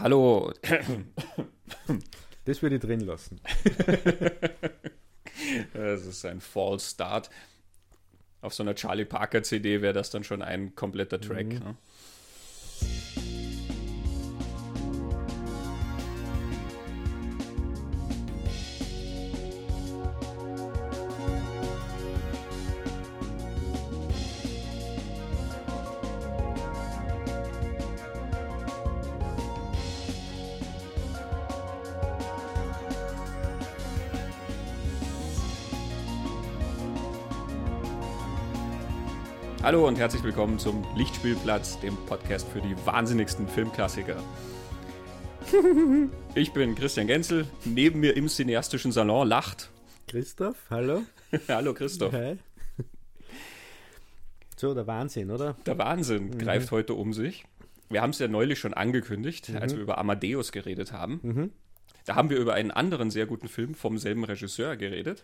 Hallo. Das würde ich drin lassen. Das ist ein False Start. Auf so einer Charlie Parker CD wäre das dann schon ein kompletter Track. Mhm. Ne? Hallo und herzlich willkommen zum Lichtspielplatz, dem Podcast für die wahnsinnigsten Filmklassiker. Ich bin Christian Genzel. Neben mir im cineastischen Salon lacht. Christoph, hallo. Hallo Christoph. Hi. So, der Wahnsinn, oder? Der Wahnsinn greift heute um sich. Wir haben es ja neulich schon angekündigt, als wir über Amadeus geredet haben. Da haben wir über einen anderen sehr guten Film vom selben Regisseur geredet.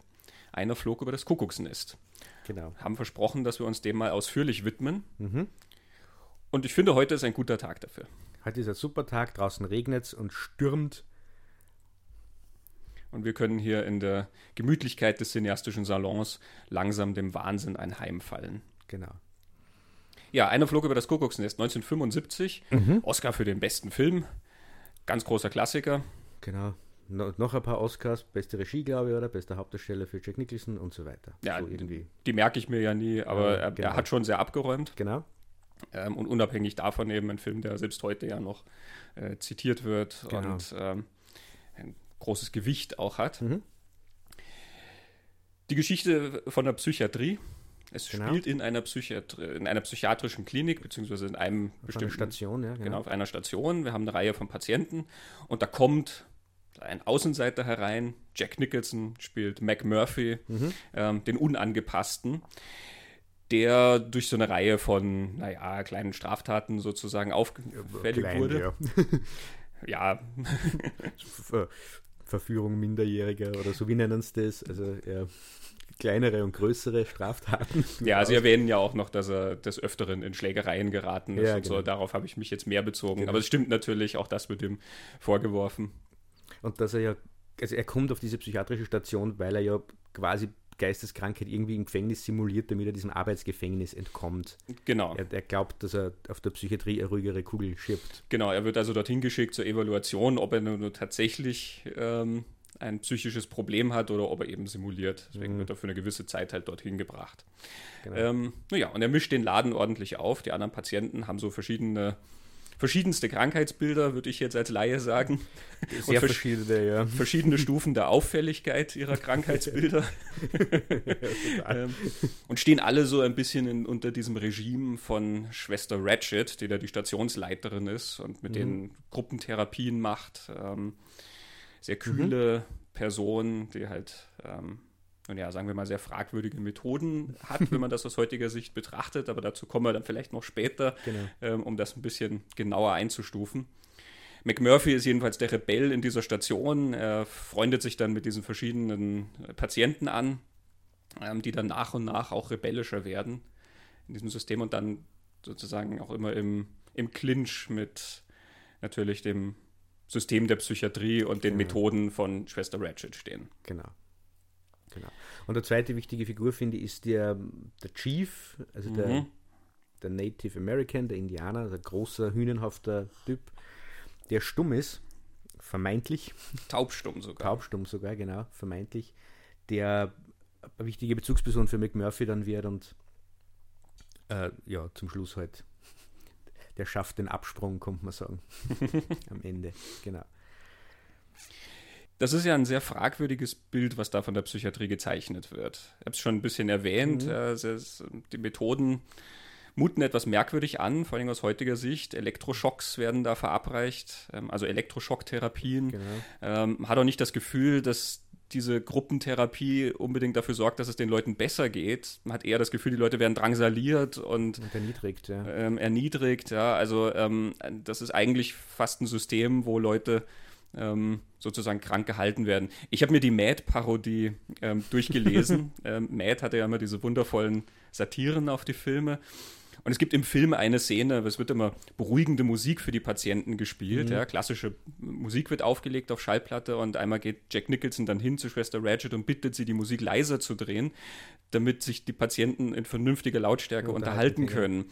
Einer flog über das Kuckucksnest. Genau. Haben versprochen, dass wir uns dem mal ausführlich widmen. Und ich finde, heute ist ein guter Tag dafür. Heute ist ein super Tag, draußen regnet es und stürmt. Und wir können hier in der Gemütlichkeit des cineastischen Salons langsam dem Wahnsinn anheimfallen. Genau. Ja, einer flog über das Kuckucksnest 1975. Oscar für den besten Film. Ganz großer Klassiker. Genau. No, noch ein paar Oscars, beste Regie, glaube ich, oder? Beste Hauptdarsteller für Jack Nicholson und so weiter. Ja, so irgendwie. Die merke ich mir ja nie, aber Ja, er, genau. er hat schon sehr abgeräumt. Genau. Ähm, und unabhängig davon eben ein Film, der selbst heute ja noch äh, zitiert wird Genau. und ähm, ein großes Gewicht auch hat. Mhm. Die Geschichte von der Psychiatrie. Es Genau. spielt in einer, in einer psychiatrischen Klinik, beziehungsweise in einem Auf einer bestimmten Station, ja. Genau. genau, auf einer Station. Wir haben eine Reihe von Patienten und da kommt ein Außenseiter herein. Jack Nicholson spielt Mac Murphy, Mhm. ähm, den Unangepassten, der durch so eine Reihe von, naja, kleinen Straftaten sozusagen auffällig Klein, wurde. ja. Ja, Ver Verführung Minderjähriger oder so, wie nennen sie das? Also eher kleinere und größere Straftaten. ja, sie erwähnen ja auch noch, dass er des Öfteren in Schlägereien geraten ist Ja, und so. genau. Darauf habe ich mich jetzt mehr bezogen. Genau. Aber es stimmt natürlich, auch das wird ihm vorgeworfen. Und dass er ja, also er kommt auf diese psychiatrische Station, weil er ja quasi Geisteskrankheit irgendwie im Gefängnis simuliert, damit er diesem Arbeitsgefängnis entkommt. Genau. Er, er glaubt, dass er auf der Psychiatrie eine ruhigere Kugel schiebt. Genau, er wird also dorthin geschickt zur Evaluation, ob er nur, tatsächlich ähm, ein psychisches Problem hat oder ob er eben simuliert. Deswegen wird er für eine gewisse Zeit halt dorthin gebracht. Genau. Ähm, naja, und er mischt den Laden ordentlich auf. Die anderen Patienten haben so verschiedene, verschiedenste Krankheitsbilder, würde ich jetzt als Laie sagen. Sehr vers- verschiedene, ja. Verschiedene Stufen der Auffälligkeit ihrer Krankheitsbilder. ähm, und stehen alle so ein bisschen in, unter diesem Regime von Schwester Ratchet, die da die Stationsleiterin ist und mit denen Gruppentherapien macht. Ähm, sehr kühle Person, die halt, ähm, nun ja, sagen wir mal, sehr fragwürdige Methoden hat, wenn man das aus heutiger Sicht betrachtet. Aber dazu kommen wir dann vielleicht noch später, Genau. ähm, um das ein bisschen genauer einzustufen. McMurphy ist jedenfalls der Rebell in dieser Station. Er freundet sich dann mit diesen verschiedenen Patienten an, ähm, die dann nach und nach auch rebellischer werden in diesem System und dann sozusagen auch immer im, im Clinch mit natürlich dem System der Psychiatrie und den Genau. Methoden von Schwester Ratchet stehen. Genau. Genau. Und der zweite wichtige Figur, finde ich, ist der, der Chief, also der, Mhm. der Native American, der Indianer, der große, hünenhafter Typ, der stumm ist, vermeintlich, Taubstumm sogar. taubstumm sogar, genau, vermeintlich, der eine wichtige Bezugsperson für McMurphy dann wird und äh, ja, zum Schluss halt, der schafft den Absprung, kommt man sagen, am Ende, genau. Das ist ja ein sehr fragwürdiges Bild, was da von der Psychiatrie gezeichnet wird. Ich habe es schon ein bisschen erwähnt. äh, es ist, die Methoden muten etwas merkwürdig an, vor allem aus heutiger Sicht. Elektroschocks werden da verabreicht, ähm, also Elektroschocktherapien. Genau. Ähm, man hat auch nicht das Gefühl, dass diese Gruppentherapie unbedingt dafür sorgt, dass es den Leuten besser geht. Man hat eher das Gefühl, die Leute werden drangsaliert und Und erniedrigt, ja. ähm, erniedrigt. Ja, also ähm, das ist eigentlich fast ein System, wo Leute ähm, sozusagen krank gehalten werden. Ich habe mir die Mad-Parodie ähm, durchgelesen. ähm, Mad hatte ja immer diese wundervollen Satiren auf die Filme. Und es gibt im Film eine Szene, es wird immer beruhigende Musik für die Patienten gespielt. Mhm. Ja, klassische Musik wird aufgelegt auf Schallplatte und einmal geht Jack Nicholson dann hin zu Schwester Ratchet und bittet sie, die Musik leiser zu drehen, damit sich die Patienten in vernünftiger Lautstärke unterhalten können.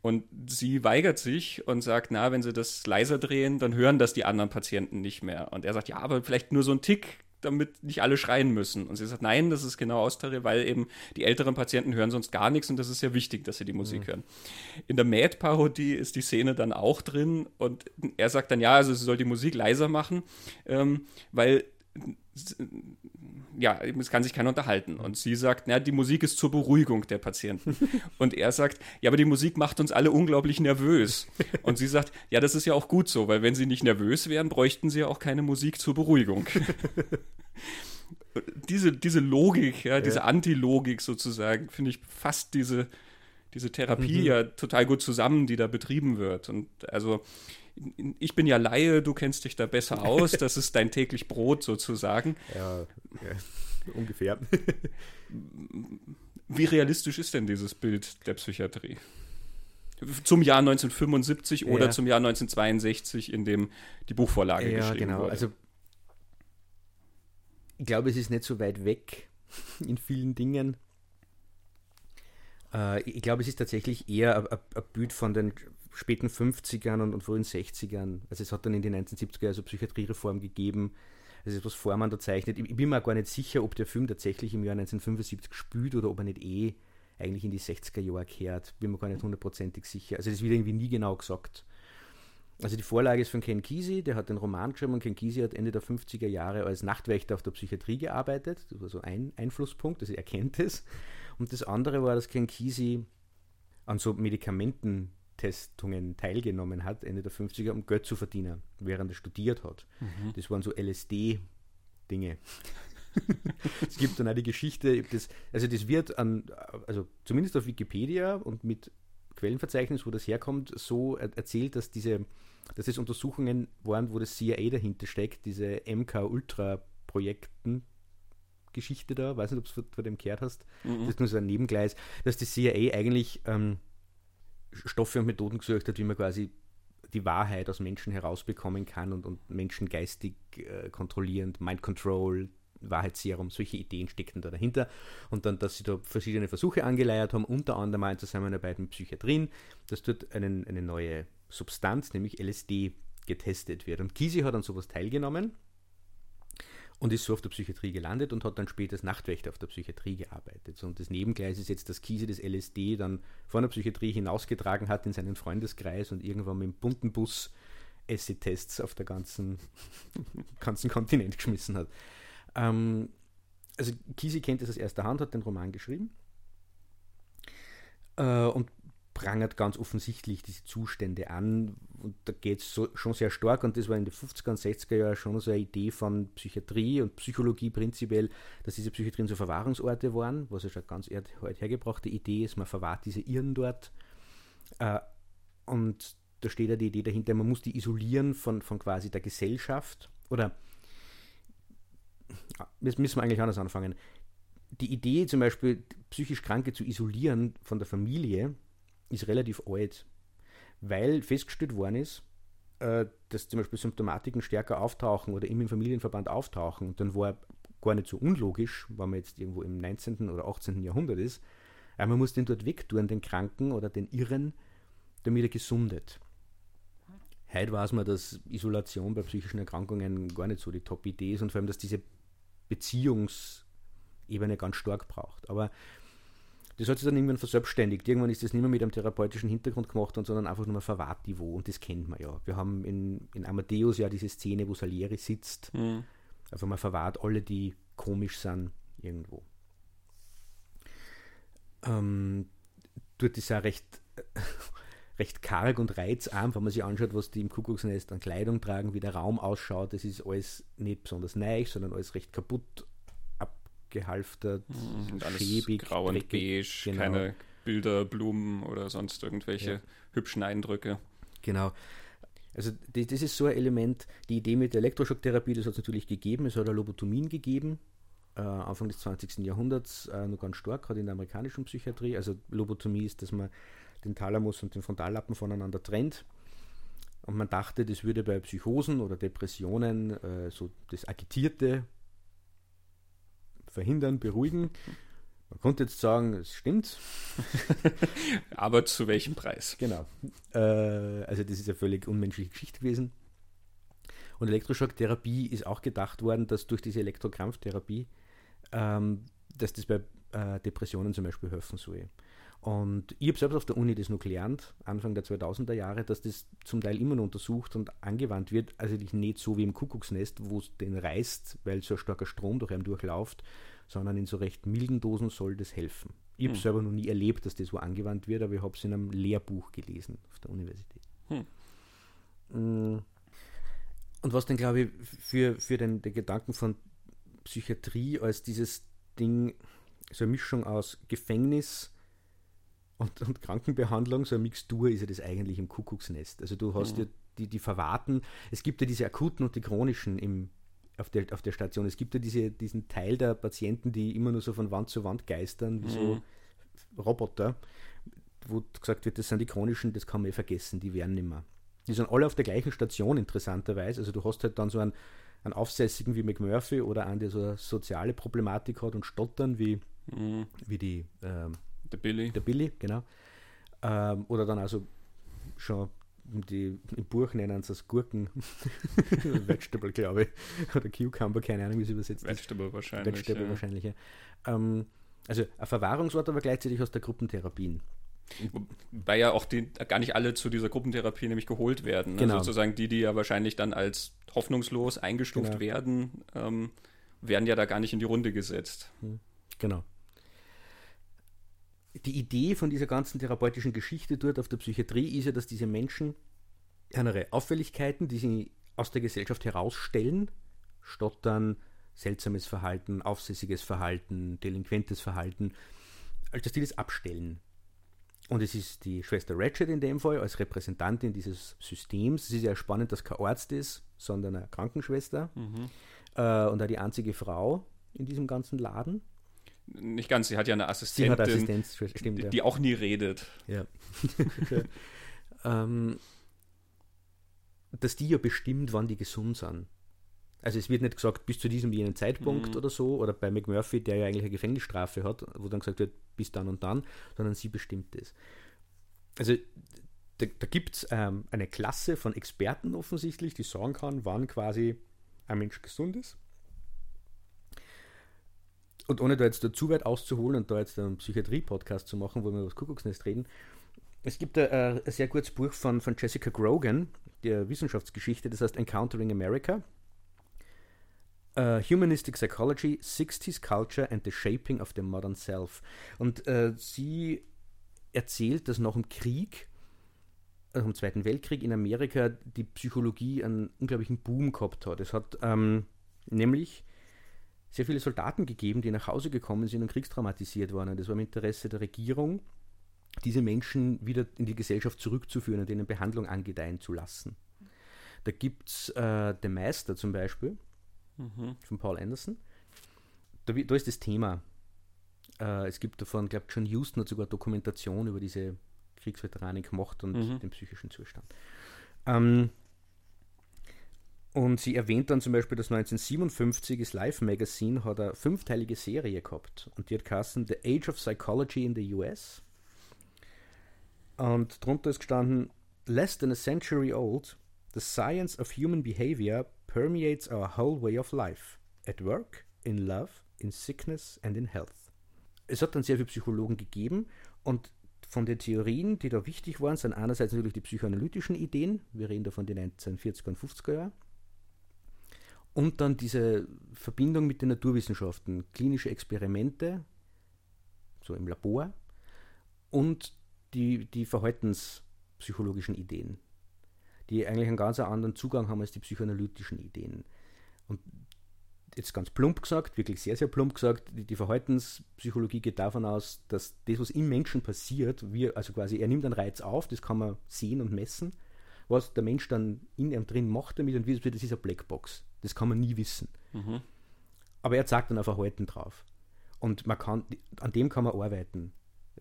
Und sie weigert sich und sagt, na, wenn sie das leiser drehen, dann hören das die anderen Patienten nicht mehr. Und er sagt, ja, aber vielleicht nur so ein Tick damit nicht alle schreien müssen. Und sie sagt, nein, das ist genau austariert, weil eben die älteren Patienten hören sonst gar nichts und das ist ja wichtig, dass sie die Musik mhm. hören. In der Mad-Parodie ist die Szene dann auch drin und er sagt dann, ja, also sie soll die Musik leiser machen, ähm, weil ja, es kann sich keiner unterhalten. Und sie sagt, na, die Musik ist zur Beruhigung der Patienten. Und er sagt, ja, aber die Musik macht uns alle unglaublich nervös. Und sie sagt, ja, das ist ja auch gut so, weil wenn sie nicht nervös wären, bräuchten sie ja auch keine Musik zur Beruhigung. diese, diese Logik, ja, diese ja. Antilogik sozusagen, finde ich fast diese, diese Therapie mhm. ja total gut zusammen, die da betrieben wird. Und also ich bin ja Laie, du kennst dich da besser aus, das ist dein täglich Brot sozusagen. Ja, ja ungefähr. Wie realistisch ist denn dieses Bild der Psychiatrie? Zum Jahr 1975 oder ja. zum Jahr 1962, in dem die Buchvorlage ja, geschrieben genau. wurde. Also, ich glaube, es ist nicht so weit weg in vielen Dingen. Äh, ich glaube, es ist tatsächlich eher ein Bild von den späten 50ern und, und frühen 60ern. Also es hat dann in den 1970er also Psychiatriereform gegeben. Also was Vormann da zeichnet. Ich, ich, bin mir gar nicht sicher, ob der Film tatsächlich im Jahr 1975 spielt oder ob er nicht eh eigentlich in die 60er Jahre kehrt. Bin mir gar nicht hundertprozentig sicher. Also das wird irgendwie nie genau gesagt. Also die Vorlage ist von Ken Kesey, der hat den Roman geschrieben und Ken Kesey hat Ende der 50er Jahre als Nachtwächter auf der Psychiatrie gearbeitet. Das war so ein Einflusspunkt, also er kennt es. Und das andere war, dass Ken Kesey an so Medikamenten Testungen teilgenommen hat, Ende der 50er, um Geld zu verdienen, während er studiert hat. Mhm. Das waren so LSD-Dinge. es gibt dann auch die Geschichte, das, also das wird an, also zumindest auf Wikipedia und mit Quellenverzeichnis, wo das herkommt, so erzählt, dass diese, dass es Untersuchungen waren, wo das CIA dahinter steckt, diese MK-Ultra-Projekten, Geschichte da, weiß nicht, ob du von dem gehört hast, mhm. das ist nur so ein Nebengleis, dass die CIA eigentlich ähm, Stoffe und Methoden gesucht hat, wie man quasi die Wahrheit aus Menschen herausbekommen kann und, und Menschen geistig äh, kontrollierend, Mind Control, Wahrheitsserum, solche Ideen steckten da dahinter. Und dann, dass sie da verschiedene Versuche angeleiert haben, unter anderem in Zusammenarbeit mit Psychiatrien, dass dort einen, eine neue Substanz, nämlich LSD, getestet wird. Und Kisi hat an sowas teilgenommen und ist so auf der Psychiatrie gelandet und hat dann später als Nachtwächter auf der Psychiatrie gearbeitet. Und das Nebengleis ist jetzt, dass Kiese das LSD dann von der Psychiatrie hinausgetragen hat in seinen Freundeskreis und irgendwann mit dem bunten Bus Acid-Tests auf der ganzen, ganzen Kontinent geschmissen hat. Ähm, also Kisi kennt das aus erster Hand, hat den Roman geschrieben äh, und prangert ganz offensichtlich diese Zustände an. Und da geht es so, schon sehr stark, und das war in den 50er und 60er Jahren schon so eine Idee von Psychiatrie und Psychologie prinzipiell, dass diese Psychiatrien so Verwahrungsorte waren, was ja schon ganz heute hergebrachte Idee ist, man verwahrt diese Irren dort. Äh, und da steht ja die Idee dahinter, man muss die isolieren von, von quasi der Gesellschaft. Oder jetzt müssen wir eigentlich anders anfangen. Die Idee zum Beispiel, psychisch Kranke zu isolieren von der Familie, ist relativ alt, weil festgestellt worden ist, äh, dass zum Beispiel Symptomatiken stärker auftauchen oder im Familienverband auftauchen. Dann war gar nicht so unlogisch, wenn man jetzt irgendwo im 19. oder 18. Jahrhundert ist, aber man muss den dort wegtun, den Kranken oder den Irren, damit er gesundet. Heute weiß man, dass Isolation bei psychischen Erkrankungen gar nicht so die Top-Idee ist und vor allem, dass diese Beziehungsebene ganz stark braucht. Aber das hat sich dann irgendwann verselbstständigt. Irgendwann ist das nicht mehr mit einem therapeutischen Hintergrund gemacht, worden, sondern einfach nur mal verwahrt Niveau. Und das kennt man ja. Wir haben in, in Amadeus ja diese Szene, wo Salieri sitzt. Mhm. Einfach mal verwahrt alle, die komisch sind, irgendwo. Ähm, dort ist auch recht, recht karg und reizarm, wenn man sich anschaut, was die im Kuckucksnest an Kleidung tragen, wie der Raum ausschaut. Das ist alles nicht besonders neu, sondern alles recht kaputt gehalftert, mhm, und schäbig, grau und beige, genau. keine Bilder, Blumen oder sonst irgendwelche ja. hübschen Eindrücke. Genau. Also das, das, ist so ein Element, die Idee mit der Elektroschocktherapie, das hat es natürlich gegeben, es hat eine Lobotomien gegeben, äh, Anfang des 20. Jahrhunderts, äh, noch ganz stark, gerade in der amerikanischen Psychiatrie. Also Lobotomie ist, dass man den Thalamus und den Frontallappen voneinander trennt. Und man dachte, das würde bei Psychosen oder Depressionen äh, so das Agitierte verhindern, beruhigen. Man konnte jetzt sagen, es stimmt. Aber zu welchem Preis? Genau. Äh, also das ist eine völlig unmenschliche Geschichte gewesen. Und Elektroschocktherapie ist auch gedacht worden, dass durch diese Elektrokrampftherapie, ähm, dass das bei äh, Depressionen zum Beispiel helfen soll. Und ich habe selbst auf der Uni das noch gelernt, Anfang der 2000er Jahre, dass das zum Teil immer noch untersucht und angewandt wird. Also nicht so wie im Kuckucksnest, wo es den reißt, weil so ein starker Strom durch einen durchläuft, sondern in so recht milden Dosen soll das helfen. Ich habe hm. selber noch nie erlebt, dass das wo angewandt wird, aber ich habe es in einem Lehrbuch gelesen auf der Universität. Hm. Mm. Und was dann, glaube ich, für, für den, den Gedanken von Psychiatrie als dieses Ding, so eine Mischung aus Gefängnis, und, und Krankenbehandlung, so eine Mixtur ist ja das eigentlich im Kuckucksnest. Also du hast mhm. ja die, die Verwahrten, es gibt ja diese akuten und die chronischen im, auf, der, auf der Station. Es gibt ja diese, diesen Teil der Patienten, die immer nur so von Wand zu Wand geistern, wie mhm. so Roboter, wo gesagt wird, das sind die chronischen, das kann man eh vergessen, die werden nicht mehr. Die sind alle auf der gleichen Station, interessanterweise. Also du hast halt dann so einen, einen Aufsässigen wie McMurphy oder einen, der so eine soziale Problematik hat und stottern wie, mhm. wie die ähm, der Billy. Der Billy, genau. Ähm, oder dann also schon die, im Buch nennen sie es Gurken. Vegetable, glaube ich. Oder Cucumber, keine Ahnung, wie sie übersetzt Vegetable ist. wahrscheinlich. Vegetable ja. wahrscheinlich, ja. Ähm, also ein Verwahrungsort, aber gleichzeitig aus der Gruppentherapien. Weil ja auch die, gar nicht alle zu dieser Gruppentherapie nämlich geholt werden. Ne? Genau. Also sozusagen die, die ja wahrscheinlich dann als hoffnungslos eingestuft genau. werden, ähm, werden ja da gar nicht in die Runde gesetzt. Hm. Genau die Idee von dieser ganzen therapeutischen Geschichte dort auf der Psychiatrie ist ja, dass diese Menschen andere Auffälligkeiten, die sie aus der Gesellschaft herausstellen, Stottern, seltsames Verhalten, aufsässiges Verhalten, delinquentes Verhalten, als dass die das abstellen. Und es ist die Schwester Ratchet in dem Fall als Repräsentantin dieses Systems. Es ist ja spannend, dass kein Arzt ist, sondern eine Krankenschwester mhm. äh, und auch die einzige Frau in diesem ganzen Laden nicht ganz, sie hat ja eine Assistentin, sie hat Assistenz, stimmt, die, ja. die auch nie redet. Ja. ähm, dass die ja bestimmt, wann die gesund sind. Also es wird nicht gesagt, bis zu diesem jenen Zeitpunkt mhm. oder so, oder bei McMurphy, der ja eigentlich eine Gefängnisstrafe hat, wo dann gesagt wird, bis dann und dann, sondern sie bestimmt es. Also da, da gibt es ähm, eine Klasse von Experten offensichtlich, die sagen kann, wann quasi ein Mensch gesund ist und ohne da jetzt da zu weit auszuholen und da jetzt einen Psychiatrie-Podcast zu machen, wo wir über das Kuckucksnest reden, es gibt ein, ein sehr gutes Buch von, von Jessica Grogan, der Wissenschaftsgeschichte, das heißt Encountering America. Uh, Humanistic Psychology, 60s Culture and the Shaping of the Modern Self. Und uh, sie erzählt, dass nach dem Krieg, also im Zweiten Weltkrieg in Amerika, die Psychologie einen unglaublichen Boom gehabt hat. Es hat ähm, nämlich sehr viele Soldaten gegeben, die nach Hause gekommen sind und kriegstraumatisiert waren. Und es war im Interesse der Regierung, diese Menschen wieder in die Gesellschaft zurückzuführen und ihnen Behandlung angedeihen zu lassen. Da gibt es äh, den Meister zum Beispiel, mhm. von Paul Anderson. Da, da ist das Thema. Äh, es gibt davon, glaube John Houston hat sogar Dokumentation über diese Kriegsveteranen gemacht und mhm. den psychischen Zustand. Ähm, und sie erwähnt dann zum Beispiel, dass 1957 das Life Magazine hat eine fünfteilige Serie gehabt. Und die hat geheißen The Age of Psychology in the US. Und drunter ist gestanden, less than a century old, the science of human behavior permeates our whole way of life. At work, in love, in sickness and in health. Es hat dann sehr viele Psychologen gegeben und von den Theorien, die da wichtig waren, sind einerseits natürlich die psychoanalytischen Ideen, wir reden da von den 1940er und 50er Jahren, und dann diese Verbindung mit den Naturwissenschaften, klinische Experimente, so im Labor, und die, die verhaltenspsychologischen Ideen, die eigentlich einen ganz anderen Zugang haben als die psychoanalytischen Ideen. Und jetzt ganz plump gesagt, wirklich sehr, sehr plump gesagt, die, die, Verhaltenspsychologie geht davon aus, dass das, was im Menschen passiert, wir, also quasi, er nimmt einen Reiz auf, das kann man sehen und messen. Was der Mensch dann in ihm drin macht damit und wie das ist eine Blackbox. Das kann man nie wissen. Mhm. Aber er zeigt dann ein Verhalten drauf. Und man kann, an dem kann man arbeiten.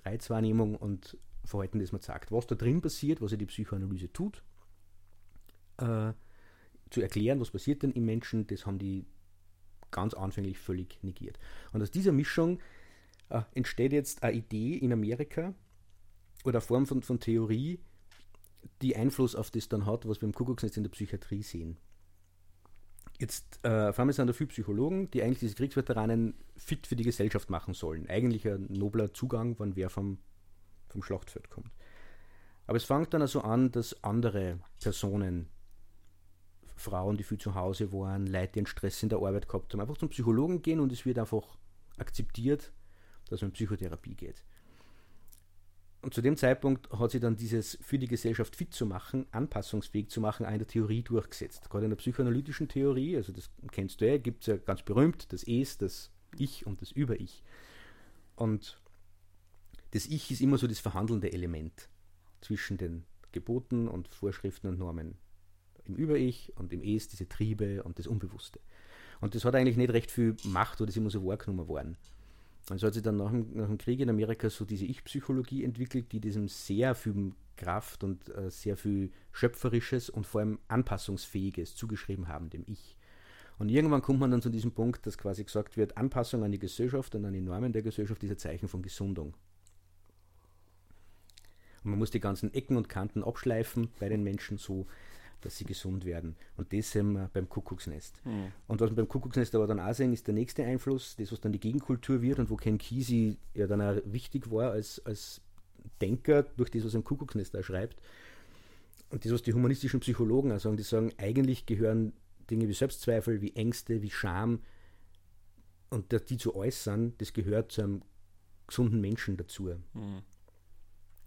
Reizwahrnehmung und Verhalten, das man sagt. Was da drin passiert, was ja die Psychoanalyse tut, äh, zu erklären, was passiert denn im Menschen, das haben die ganz anfänglich völlig negiert. Und aus dieser Mischung äh, entsteht jetzt eine Idee in Amerika oder eine Form von, von Theorie, die Einfluss auf das dann hat, was wir im Kuckucksnetz in der Psychiatrie sehen. Jetzt äh, vor allem sind da viele Psychologen, die eigentlich diese Kriegsveteranen fit für die Gesellschaft machen sollen. Eigentlich ein nobler Zugang, wenn wer vom, vom Schlachtfeld kommt. Aber es fängt dann also an, dass andere Personen, Frauen, die viel zu Hause waren, Leute, die einen Stress in der Arbeit gehabt haben, einfach zum Psychologen gehen und es wird einfach akzeptiert, dass man in Psychotherapie geht. Und zu dem Zeitpunkt hat sich dann dieses für die Gesellschaft fit zu machen, anpassungsfähig zu machen, der Theorie durchgesetzt. Gerade in der psychoanalytischen Theorie, also das kennst du ja, gibt es ja ganz berühmt das Es, das Ich und das Über-Ich. Und das Ich ist immer so das verhandelnde Element zwischen den Geboten und Vorschriften und Normen. Im Über-Ich und im Es diese Triebe und das Unbewusste. Und das hat eigentlich nicht recht viel Macht oder ist immer so wahrgenommen worden. Also hat sich dann nach dem, nach dem Krieg in Amerika so diese Ich-Psychologie entwickelt, die diesem sehr viel Kraft und äh, sehr viel Schöpferisches und vor allem Anpassungsfähiges zugeschrieben haben, dem Ich. Und irgendwann kommt man dann zu diesem Punkt, dass quasi gesagt wird, Anpassung an die Gesellschaft und an die Normen der Gesellschaft ist ein Zeichen von Gesundung. Und man muss die ganzen Ecken und Kanten abschleifen bei den Menschen so, dass sie gesund werden. Und das sehen wir beim Kuckucksnest. Mhm. Und was wir beim Kuckucksnest aber dann auch sehen, ist der nächste Einfluss, das, was dann die Gegenkultur wird und wo Ken Kesey ja dann auch wichtig war als, als Denker, durch das, was er im Kuckucksnest da schreibt. Und das, was die humanistischen Psychologen auch sagen, die sagen, eigentlich gehören Dinge wie Selbstzweifel, wie Ängste, wie Scham und die zu äußern, das gehört zu einem gesunden Menschen dazu. Mhm.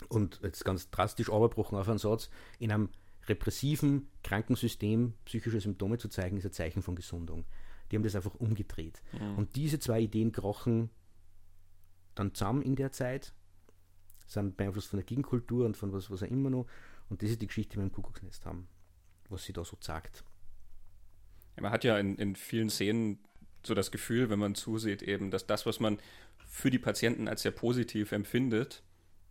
Und jetzt ganz drastisch abgebrochen auf einen Satz, in einem repressiven Krankensystem psychische Symptome zu zeigen, ist ein Zeichen von Gesundung. Die haben das einfach umgedreht. Mhm. Und diese zwei Ideen krochen dann zusammen in der Zeit, sind beeinflusst von der Gegenkultur und von was, was auch immer noch. Und das ist die Geschichte, die wir im Kuckucksnest haben, was sie da so sagt. Ja, man hat ja in, in vielen Szenen so das Gefühl, wenn man zusieht, eben, dass das, was man für die Patienten als sehr positiv empfindet,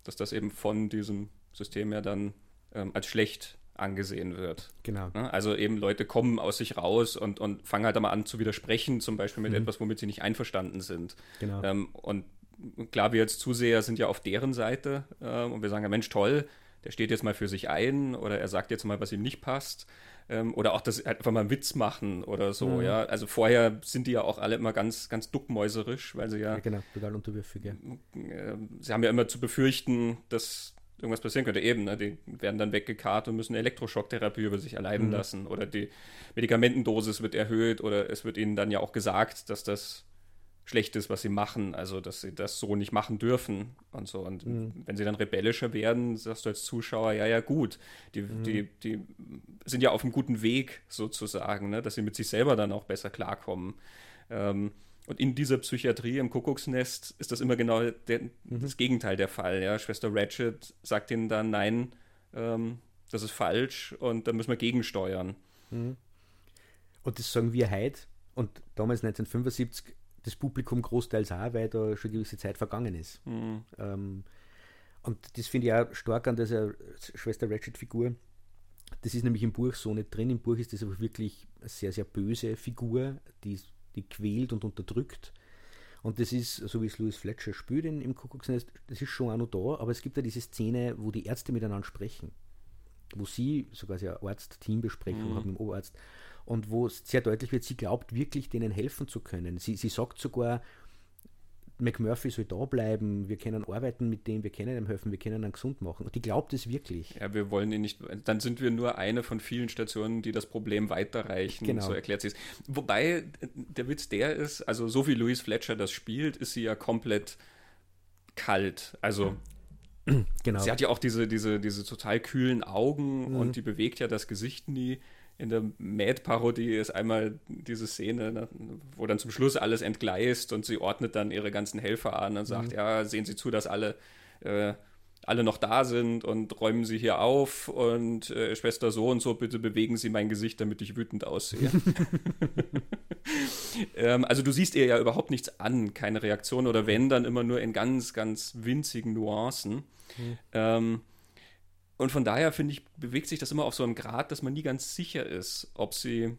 dass das eben von diesem System ja dann ähm, als schlecht angesehen wird. Genau. Ne? Also eben Leute kommen aus sich raus und, und fangen halt einmal an zu widersprechen, zum Beispiel mit mhm. etwas, womit sie nicht einverstanden sind. Genau. Ähm, und klar, wir als Zuseher sind ja auf deren Seite äh, und wir sagen ja, Mensch, toll, der steht jetzt mal für sich ein oder er sagt jetzt mal, was ihm nicht passt. Ähm, oder auch das einfach mal einen Witz machen oder so, mhm. ja. Also vorher sind die ja auch alle immer ganz, ganz duckmäuserisch, weil sie ja. ja genau, total unterwürfig, ja. Äh, sie haben ja immer zu befürchten, dass irgendwas passieren könnte. Eben, ne? die werden dann weggekarrt und müssen Elektroschocktherapie über sich erleiden mhm. lassen oder die Medikamentendosis wird erhöht oder es wird ihnen dann ja auch gesagt, dass das schlecht ist, was sie machen, also dass sie das so nicht machen dürfen und so. Und mhm. wenn sie dann rebellischer werden, sagst du als Zuschauer, ja, ja, gut, die, mhm. die, die sind ja auf einem guten Weg sozusagen, ne? dass sie mit sich selber dann auch besser klarkommen. Ähm, und in dieser Psychiatrie im Kuckucksnest ist das immer genau der, mhm. das Gegenteil der Fall. Ja? Schwester Ratchet sagt ihnen dann, nein, ähm, das ist falsch und da müssen wir gegensteuern. Mhm. Und das sagen wir heute und damals 1975 das Publikum großteils auch, weil da schon eine gewisse Zeit vergangen ist. Mhm. Ähm, und das finde ich auch stark an dieser Schwester Ratchet-Figur. Das ist nämlich im Buch so nicht drin. Im Buch ist das aber wirklich eine sehr, sehr böse Figur, die die quält und unterdrückt. Und das ist, so wie es Louis Fletcher spielt in, im Kuckucksnest, das ist schon auch noch da, aber es gibt ja diese Szene, wo die Ärzte miteinander sprechen. Wo sie sogar sehr Arzt-Team-Besprechung mhm. haben im Oberarzt und wo es sehr deutlich wird, sie glaubt wirklich, denen helfen zu können. Sie, sie sagt sogar, McMurphy soll da bleiben, wir können arbeiten mit dem, wir können ihm helfen, wir können ihn gesund machen. Und die glaubt es wirklich. Ja, wir wollen ihn nicht, dann sind wir nur eine von vielen Stationen, die das Problem weiterreichen, genau. so erklärt sie es. Wobei der Witz der ist, also so wie Louise Fletcher das spielt, ist sie ja komplett kalt. Also genau. sie hat ja auch diese, diese, diese total kühlen Augen mhm. und die bewegt ja das Gesicht nie in der Mad-Parodie ist einmal diese Szene, ne, wo dann zum Schluss alles entgleist und sie ordnet dann ihre ganzen Helfer an und sagt, mhm. ja, sehen Sie zu, dass alle, äh, alle noch da sind und räumen Sie hier auf und äh, Schwester so und so, bitte bewegen Sie mein Gesicht, damit ich wütend aussehe. ähm, also du siehst ihr ja überhaupt nichts an, keine Reaktion oder wenn, dann immer nur in ganz, ganz winzigen Nuancen. Mhm. Ähm, und von daher finde ich, bewegt sich das immer auf so einem Grad, dass man nie ganz sicher ist, ob sie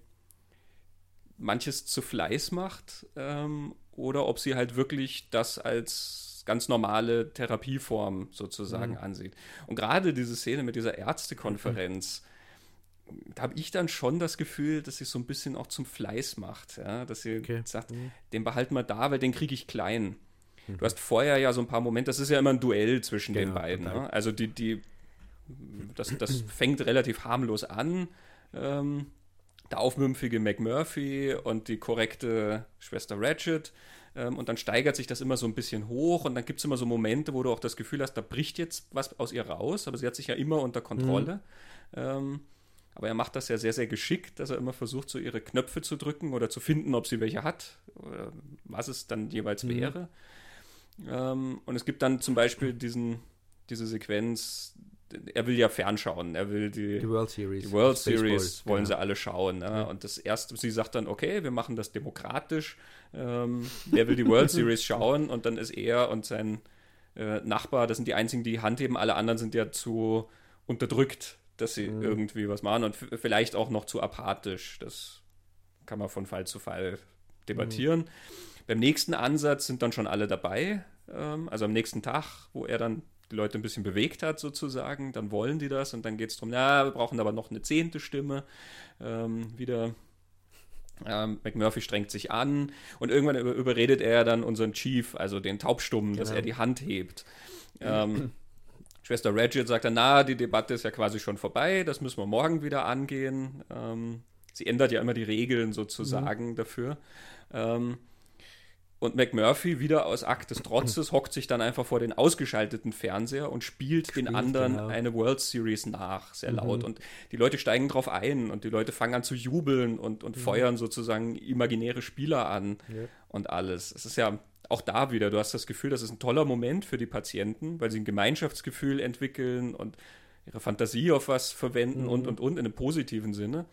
manches zu Fleiß macht ähm, oder ob sie halt wirklich das als ganz normale Therapieform sozusagen mhm. ansieht. Und gerade diese Szene mit dieser Ärztekonferenz, mhm. da habe ich dann schon das Gefühl, dass sie so ein bisschen auch zum Fleiß macht. Ja? Dass sie okay. sagt, mhm. den behalten wir da, weil den kriege ich klein. Mhm. Du hast vorher ja so ein paar Momente, das ist ja immer ein Duell zwischen genau, den beiden. Ne? Also die, die, das, das fängt relativ harmlos an. Ähm, der aufmümpfige McMurphy und die korrekte Schwester Ratchet. Ähm, und dann steigert sich das immer so ein bisschen hoch und dann gibt es immer so Momente, wo du auch das Gefühl hast, da bricht jetzt was aus ihr raus, aber sie hat sich ja immer unter Kontrolle. Mhm. Ähm, aber er macht das ja sehr, sehr geschickt, dass er immer versucht, so ihre Knöpfe zu drücken oder zu finden, ob sie welche hat, oder was es dann jeweils mhm. wäre. Ähm, und es gibt dann zum Beispiel diesen, diese Sequenz, er will ja fernschauen, er will die, die World Series, die World Series wollen genau. sie alle schauen. Ne? Ja. Und das erste, sie sagt dann, okay, wir machen das demokratisch. Ähm, er will die World Series schauen und dann ist er und sein äh, Nachbar, das sind die einzigen, die Hand heben, alle anderen sind ja zu unterdrückt, dass sie mhm. irgendwie was machen und vielleicht auch noch zu apathisch. Das kann man von Fall zu Fall debattieren. Mhm. Beim nächsten Ansatz sind dann schon alle dabei. Ähm, also am nächsten Tag, wo er dann die Leute ein bisschen bewegt hat, sozusagen, dann wollen die das und dann geht es darum, ja, wir brauchen aber noch eine zehnte Stimme. Ähm, wieder ähm, McMurphy strengt sich an und irgendwann über, überredet er dann unseren Chief, also den Taubstummen, genau. dass er die Hand hebt. Ähm, Schwester Regid sagt dann, na, die Debatte ist ja quasi schon vorbei, das müssen wir morgen wieder angehen. Ähm, sie ändert ja immer die Regeln sozusagen mhm. dafür. Ähm, und McMurphy, wieder aus Akt des Trotzes, hockt sich dann einfach vor den ausgeschalteten Fernseher und spielt, spielt den anderen genau. eine World Series nach, sehr mhm. laut. Und die Leute steigen drauf ein und die Leute fangen an zu jubeln und, und mhm. feuern sozusagen imaginäre Spieler an ja. und alles. Es ist ja auch da wieder, du hast das Gefühl, das ist ein toller Moment für die Patienten, weil sie ein Gemeinschaftsgefühl entwickeln und ihre Fantasie auf was verwenden mhm. und, und, und in einem positiven Sinne.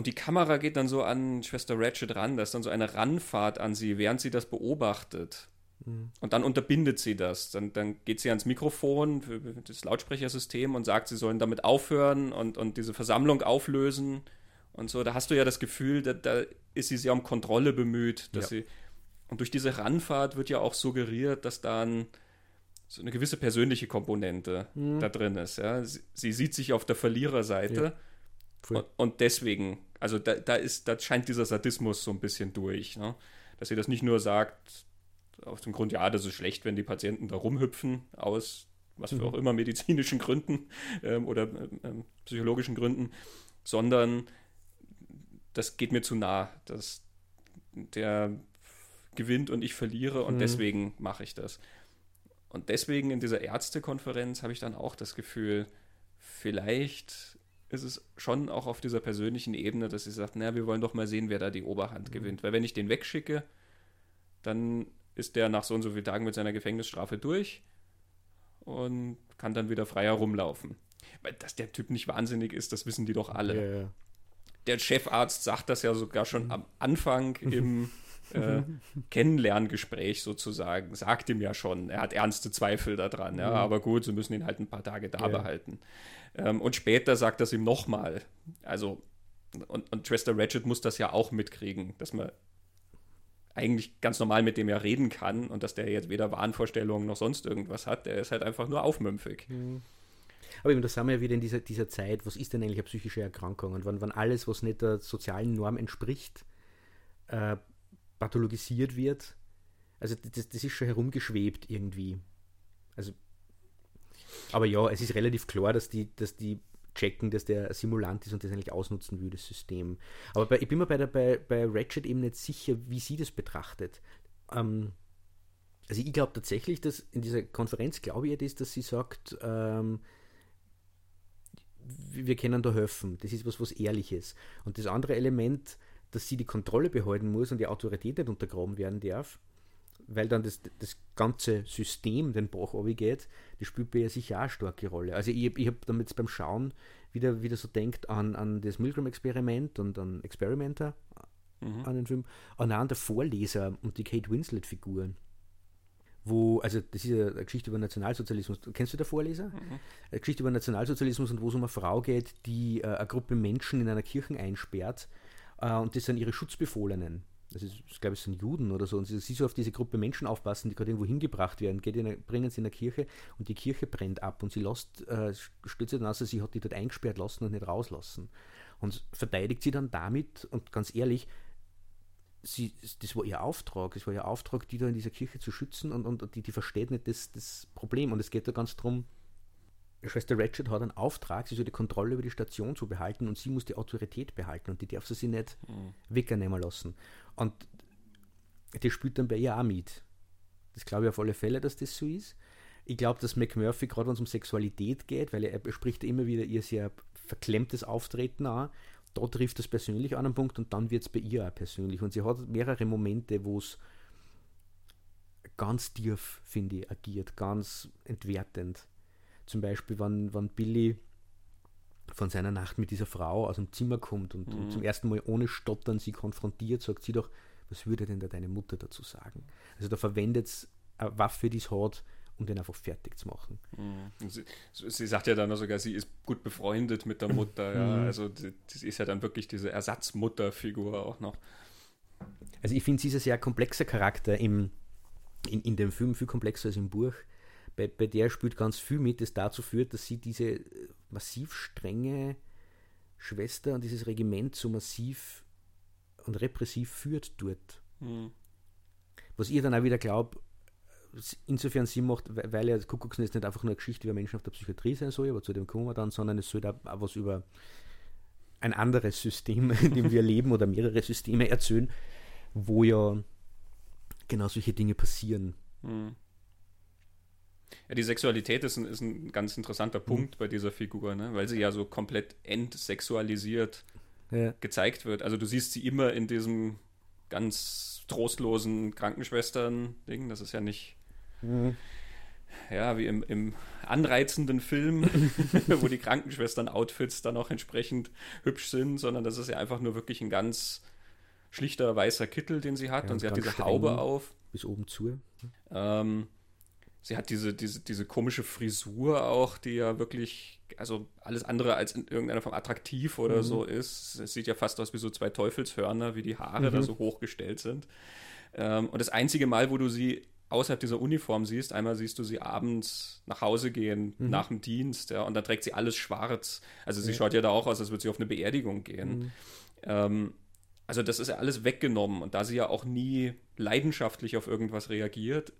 Und die Kamera geht dann so an Schwester Ratchet ran, da ist dann so eine Ranfahrt an sie, während sie das beobachtet. Mhm. Und dann unterbindet sie das. Dann, dann geht sie ans Mikrofon, das Lautsprechersystem und sagt, sie sollen damit aufhören und, und diese Versammlung auflösen und so. Da hast du ja das Gefühl, da, da ist sie sehr um Kontrolle bemüht, dass ja. sie. Und durch diese Ranfahrt wird ja auch suggeriert, dass dann so eine gewisse persönliche Komponente mhm. da drin ist. Ja? Sie, sie, sieht sich auf der Verliererseite. Ja und, und, deswegen, also da, da, ist, da scheint dieser Sadismus so ein bisschen durch, ne? dass sie das nicht nur sagt, aus dem Grund, ja, das ist schlecht, wenn die Patienten da rumhüpfen, aus was für mhm. auch immer medizinischen Gründen ähm, oder ähm, psychologischen Gründen, sondern das geht mir zu nah, dass der gewinnt und ich verliere und mhm. deswegen mache ich das. Und deswegen in dieser Ärztekonferenz habe ich dann auch das Gefühl, vielleicht ist es schon auch auf dieser persönlichen Ebene, dass sie sagt, naja, wir wollen doch mal sehen, wer da die Oberhand mhm. gewinnt. Weil wenn ich den wegschicke, dann ist der nach so und so vielen Tagen mit seiner Gefängnisstrafe durch und kann dann wieder frei herumlaufen. Weil dass der Typ nicht wahnsinnig ist, das wissen die doch alle. Ja, ja. Der Chefarzt sagt das ja sogar schon mhm. am Anfang im äh, Kennenlerngespräch sozusagen, sagt ihm ja schon, er hat ernste Zweifel daran, ja, mhm. aber gut, sie müssen ihn halt ein paar Tage da ja. behalten. Ähm, und später sagt das ihm nochmal. Also, und, und Schwester Ratchet muss das ja auch mitkriegen, dass man eigentlich ganz normal mit dem ja reden kann und dass der jetzt weder Wahnvorstellungen noch sonst irgendwas hat. Der ist halt einfach nur aufmümpfig. Mhm. Aber eben, da sind wir ja wieder in dieser, dieser Zeit, was ist denn eigentlich eine psychische Erkrankung? Und wann, wann alles, was nicht der sozialen Norm entspricht, äh, pathologisiert wird, also das, das ist schon herumgeschwebt irgendwie. Also aber ja, es ist relativ klar, dass die, dass die checken, dass der Simulant ist und das eigentlich ausnutzen will, das System. Aber bei, ich bin mir bei, der, bei, bei Ratchet eben nicht sicher, wie sie das betrachtet. Ähm, also ich glaube tatsächlich, dass in dieser Konferenz, glaube ich, ist, dass sie sagt, ähm, wir können da helfen. Das ist was, was Ehrliches. Und das andere Element, dass sie die Kontrolle behalten muss und die Autorität nicht untergraben werden darf, weil dann das, das ganze System den Bach geht, das spielt bei ihr sicher auch eine starke Rolle. Also ich, ich habe damit beim Schauen wieder, wieder so denkt an, an das Milgram-Experiment und an Experimenter, mhm. an den Film, an, an der Vorleser und die Kate Winslet-Figuren wo, also das ist eine Geschichte über Nationalsozialismus. Kennst du der Vorleser? Mhm. Eine Geschichte über Nationalsozialismus und wo es um eine Frau geht, die äh, eine Gruppe Menschen in einer Kirche einsperrt äh, und das sind ihre Schutzbefohlenen. Das ist, ich glaube, es sind Juden oder so. Und sie, sie so auf diese Gruppe Menschen aufpassen, die gerade irgendwo hingebracht werden, geht in, bringen sie in eine Kirche und die Kirche brennt ab und sie lässt, äh, stellt sich dann aus, sie hat die dort eingesperrt lassen und nicht rauslassen. Und verteidigt sie dann damit, und ganz ehrlich, sie, das war ihr Auftrag, es war ihr Auftrag, die da in dieser Kirche zu schützen und, und die, die versteht nicht das, das Problem. Und es geht da ganz darum, Schwester Ratchet hat einen Auftrag, sie soll die Kontrolle über die Station zu behalten und sie muss die Autorität behalten und die darf sie sich nicht mhm. wegnehmen lassen. Und das spielt dann bei ihr auch mit. Das glaube ich auf alle Fälle, dass das so ist. Ich glaube, dass McMurphy, gerade wenn es um Sexualität geht, weil er, er spricht immer wieder ihr sehr verklemmtes Auftreten an, da trifft es persönlich an einen Punkt und dann wird es bei ihr auch persönlich. Und sie hat mehrere Momente, wo es ganz tief, finde ich, agiert, ganz entwertend. Zum Beispiel, wenn, wenn Billy von seiner Nacht mit dieser Frau aus dem Zimmer kommt und, mhm. und zum ersten Mal ohne Stottern sie konfrontiert, sagt sie doch, was würde denn da deine Mutter dazu sagen? Also da verwendet es eine Waffe, die es hat, um den einfach fertig zu machen. Mhm. Sie, sie, sagt ja dann sogar, sie ist gut befreundet mit der Mutter. Ja. Mhm. Also sie ist ja dann wirklich diese Ersatzmutterfigur auch noch. Also ich finde, sie ist ein sehr komplexer Charakter im, in, in dem Film, viel komplexer als im Buch. Bei, bei der spielt ganz viel mit, das dazu führt, dass sie diese massiv strenge Schwester und dieses Regiment so massiv und repressiv führt dort. Mhm. Was ihr dann auch wieder glaubt, insofern Sinn macht, weil ja Kuckucksnest nicht einfach nur eine Geschichte über Menschen auf der Psychiatrie sein soll, aber zu dem kommen wir dann, sondern es soll auch was über ein anderes System, in dem wir leben oder mehrere Systeme erzählen, wo ja genau solche Dinge passieren. Hm. Ja, die Sexualität ist ein, ist ein ganz interessanter hm. Punkt mhm. bei dieser Figur, ne? weil sie ja so komplett entsexualisiert ja. gezeigt wird. Also du siehst sie immer in diesem ganz trostlosen Krankenschwestern-Ding. Das ist ja nicht Mhm. Ja, wie im, im anreizenden Film, wo die Krankenschwestern-Outfits dann auch entsprechend hübsch sind, sondern das ist ja einfach nur wirklich ein ganz schlichter weißer Kittel, den sie hat. Ja, und sie hat diese Haube auf. Bis oben zu. Ähm, sie hat diese, diese, diese komische Frisur auch, die ja wirklich, also alles andere als in irgendeiner Form attraktiv oder mhm. so ist. Es sieht ja fast aus wie so zwei Teufelshörner, wie die Haare mhm. da so hochgestellt sind. Ähm, und das einzige Mal, wo du sie außerhalb dieser Uniform siehst. Einmal siehst du sie abends nach Hause gehen, mhm. nach dem Dienst, ja, und dann trägt sie alles schwarz. Also sie ja. schaut ja da auch aus, als würde sie auf eine Beerdigung gehen. Mhm. Ähm, also das ist ja alles weggenommen. Und da sie ja auch nie leidenschaftlich auf irgendwas reagiert,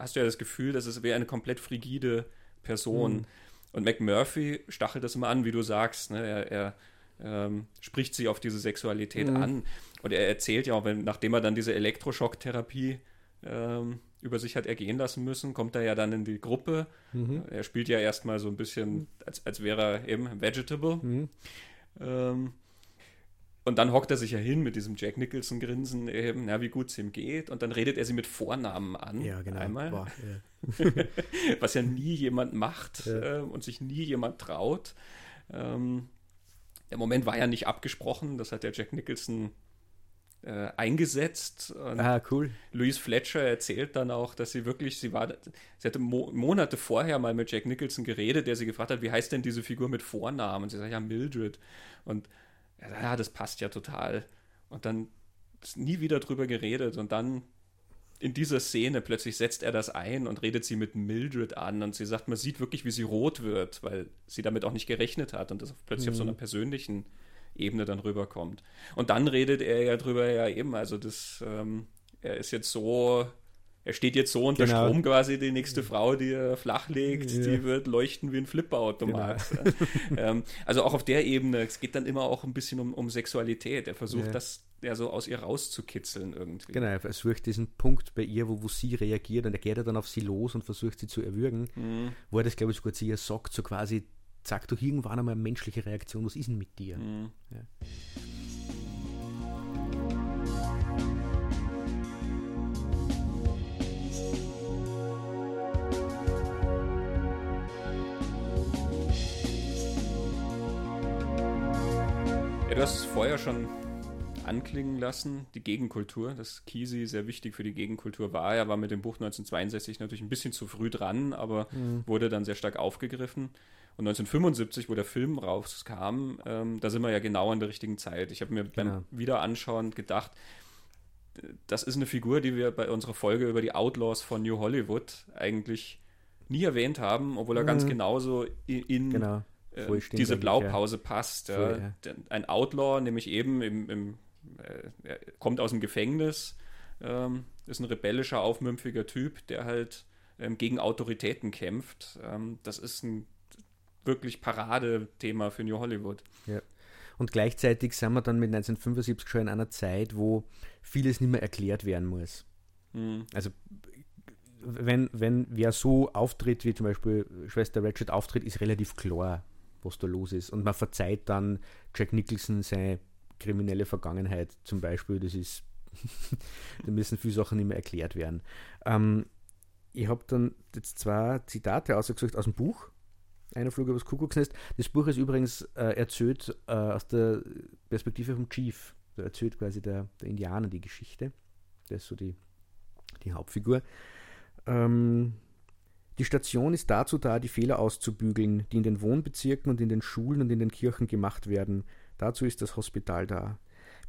hast du ja das Gefühl, dass es wäre eine komplett frigide Person. Mhm. Und McMurphy stachelt das immer an, wie du sagst. Ne? Er, er ähm, spricht sie auf diese Sexualität mhm. an. Und er erzählt ja auch, wenn, nachdem er dann diese Elektroschocktherapie ähm, über sich hat ergehen lassen müssen, kommt er ja dann in die Gruppe. Mhm. Er spielt ja erstmal so ein bisschen, als, als wäre er eben Vegetable. Mhm. Ähm, und dann hockt er sich ja hin mit diesem Jack Nicholson-Grinsen, eben, na, wie gut es ihm geht. Und dann redet er sie mit Vornamen an. Ja, genau. Einmal. Boah, ja. Was ja nie jemand macht ja. äh, und sich nie jemand traut. Ähm, der Moment war ja nicht abgesprochen, das hat der Jack Nicholson äh, eingesetzt. Und ah, cool. Louise Fletcher erzählt dann auch, dass sie wirklich, sie war, sie hatte Mo Monate vorher mal mit Jack Nicholson geredet, der sie gefragt hat, wie heißt denn diese Figur mit Vornamen? Und sie sagt, ja, Mildred. Und er sagt, ja, das passt ja total. Und dann ist nie wieder drüber geredet und dann in dieser Szene plötzlich setzt er das ein und redet sie mit Mildred an und sie sagt, man sieht wirklich, wie sie rot wird, weil sie damit auch nicht gerechnet hat und das plötzlich mhm. auf so einer mhm. persönlichen Ebene dann rüberkommt. Und dann redet er ja drüber, ja eben, also das, ähm, er ist jetzt so, er steht jetzt so unter genau. Strom quasi, die nächste Frau, die er flachlegt, ja. die wird leuchten wie ein Flipper-Automat. Genau. ähm, also auch auf der Ebene, es geht dann immer auch ein bisschen um, um Sexualität. Er versucht ja. das ja so aus ihr rauszukitzeln irgendwie. Genau, er versucht diesen Punkt bei ihr, wo, wo sie reagiert und er geht dann auf sie los und versucht sie zu erwürgen, mhm. wo er das, glaube ich, sogar zu ihr sagt, so quasi, sag doch irgendwann einmal eine menschliche Reaktion, was ist denn mit dir? Mhm. Ja. Du hast es vorher schon anklingen lassen, die Gegenkultur, dass Kisi sehr wichtig für die Gegenkultur war. Er war mit dem Buch 1962 natürlich ein bisschen zu früh dran, aber mhm. wurde dann sehr stark aufgegriffen. Und 1975, wo der Film rauskam, ähm, da sind wir ja genau an der richtigen Zeit. Ich habe mir genau. beim Wiederanschauen gedacht, das ist eine Figur, die wir bei unserer Folge über die Outlaws von New Hollywood eigentlich nie erwähnt haben, obwohl er mhm. ganz genauso in, in genau. Äh, diese Blaupause ja. passt. Voll, ja. Ein Outlaw, nämlich eben im, im äh, kommt aus dem Gefängnis, ähm, ist ein rebellischer, aufmümpfiger Typ, der halt ähm, gegen Autoritäten kämpft. Ähm, das ist ein wirklich Paradethema für New Hollywood. Ja. Und gleichzeitig sind wir dann mit 1975 schon in einer Zeit, wo vieles nicht mehr erklärt werden muss. Mhm. Also wenn, wenn wer so auftritt, wie zum Beispiel Schwester Ratchet auftritt, ist relativ klar, was da los ist. Und man verzeiht dann Jack Nicholson seine kriminelle Vergangenheit zum Beispiel. Das ist, da müssen viele Sachen nicht mehr erklärt werden. Ähm, ich habe dann jetzt zwei Zitate ausgesucht aus dem Buch. Einer Flug übers Kuckucksnest. Das Buch ist übrigens äh, erzählt äh, aus der Perspektive vom Chief. Da erzählt quasi der, der Indianer die Geschichte. Der ist so die, die Hauptfigur. Ähm, die Station ist dazu da, die Fehler auszubügeln, die in den Wohnbezirken und in den Schulen und in den Kirchen gemacht werden. Dazu ist das Hospital da.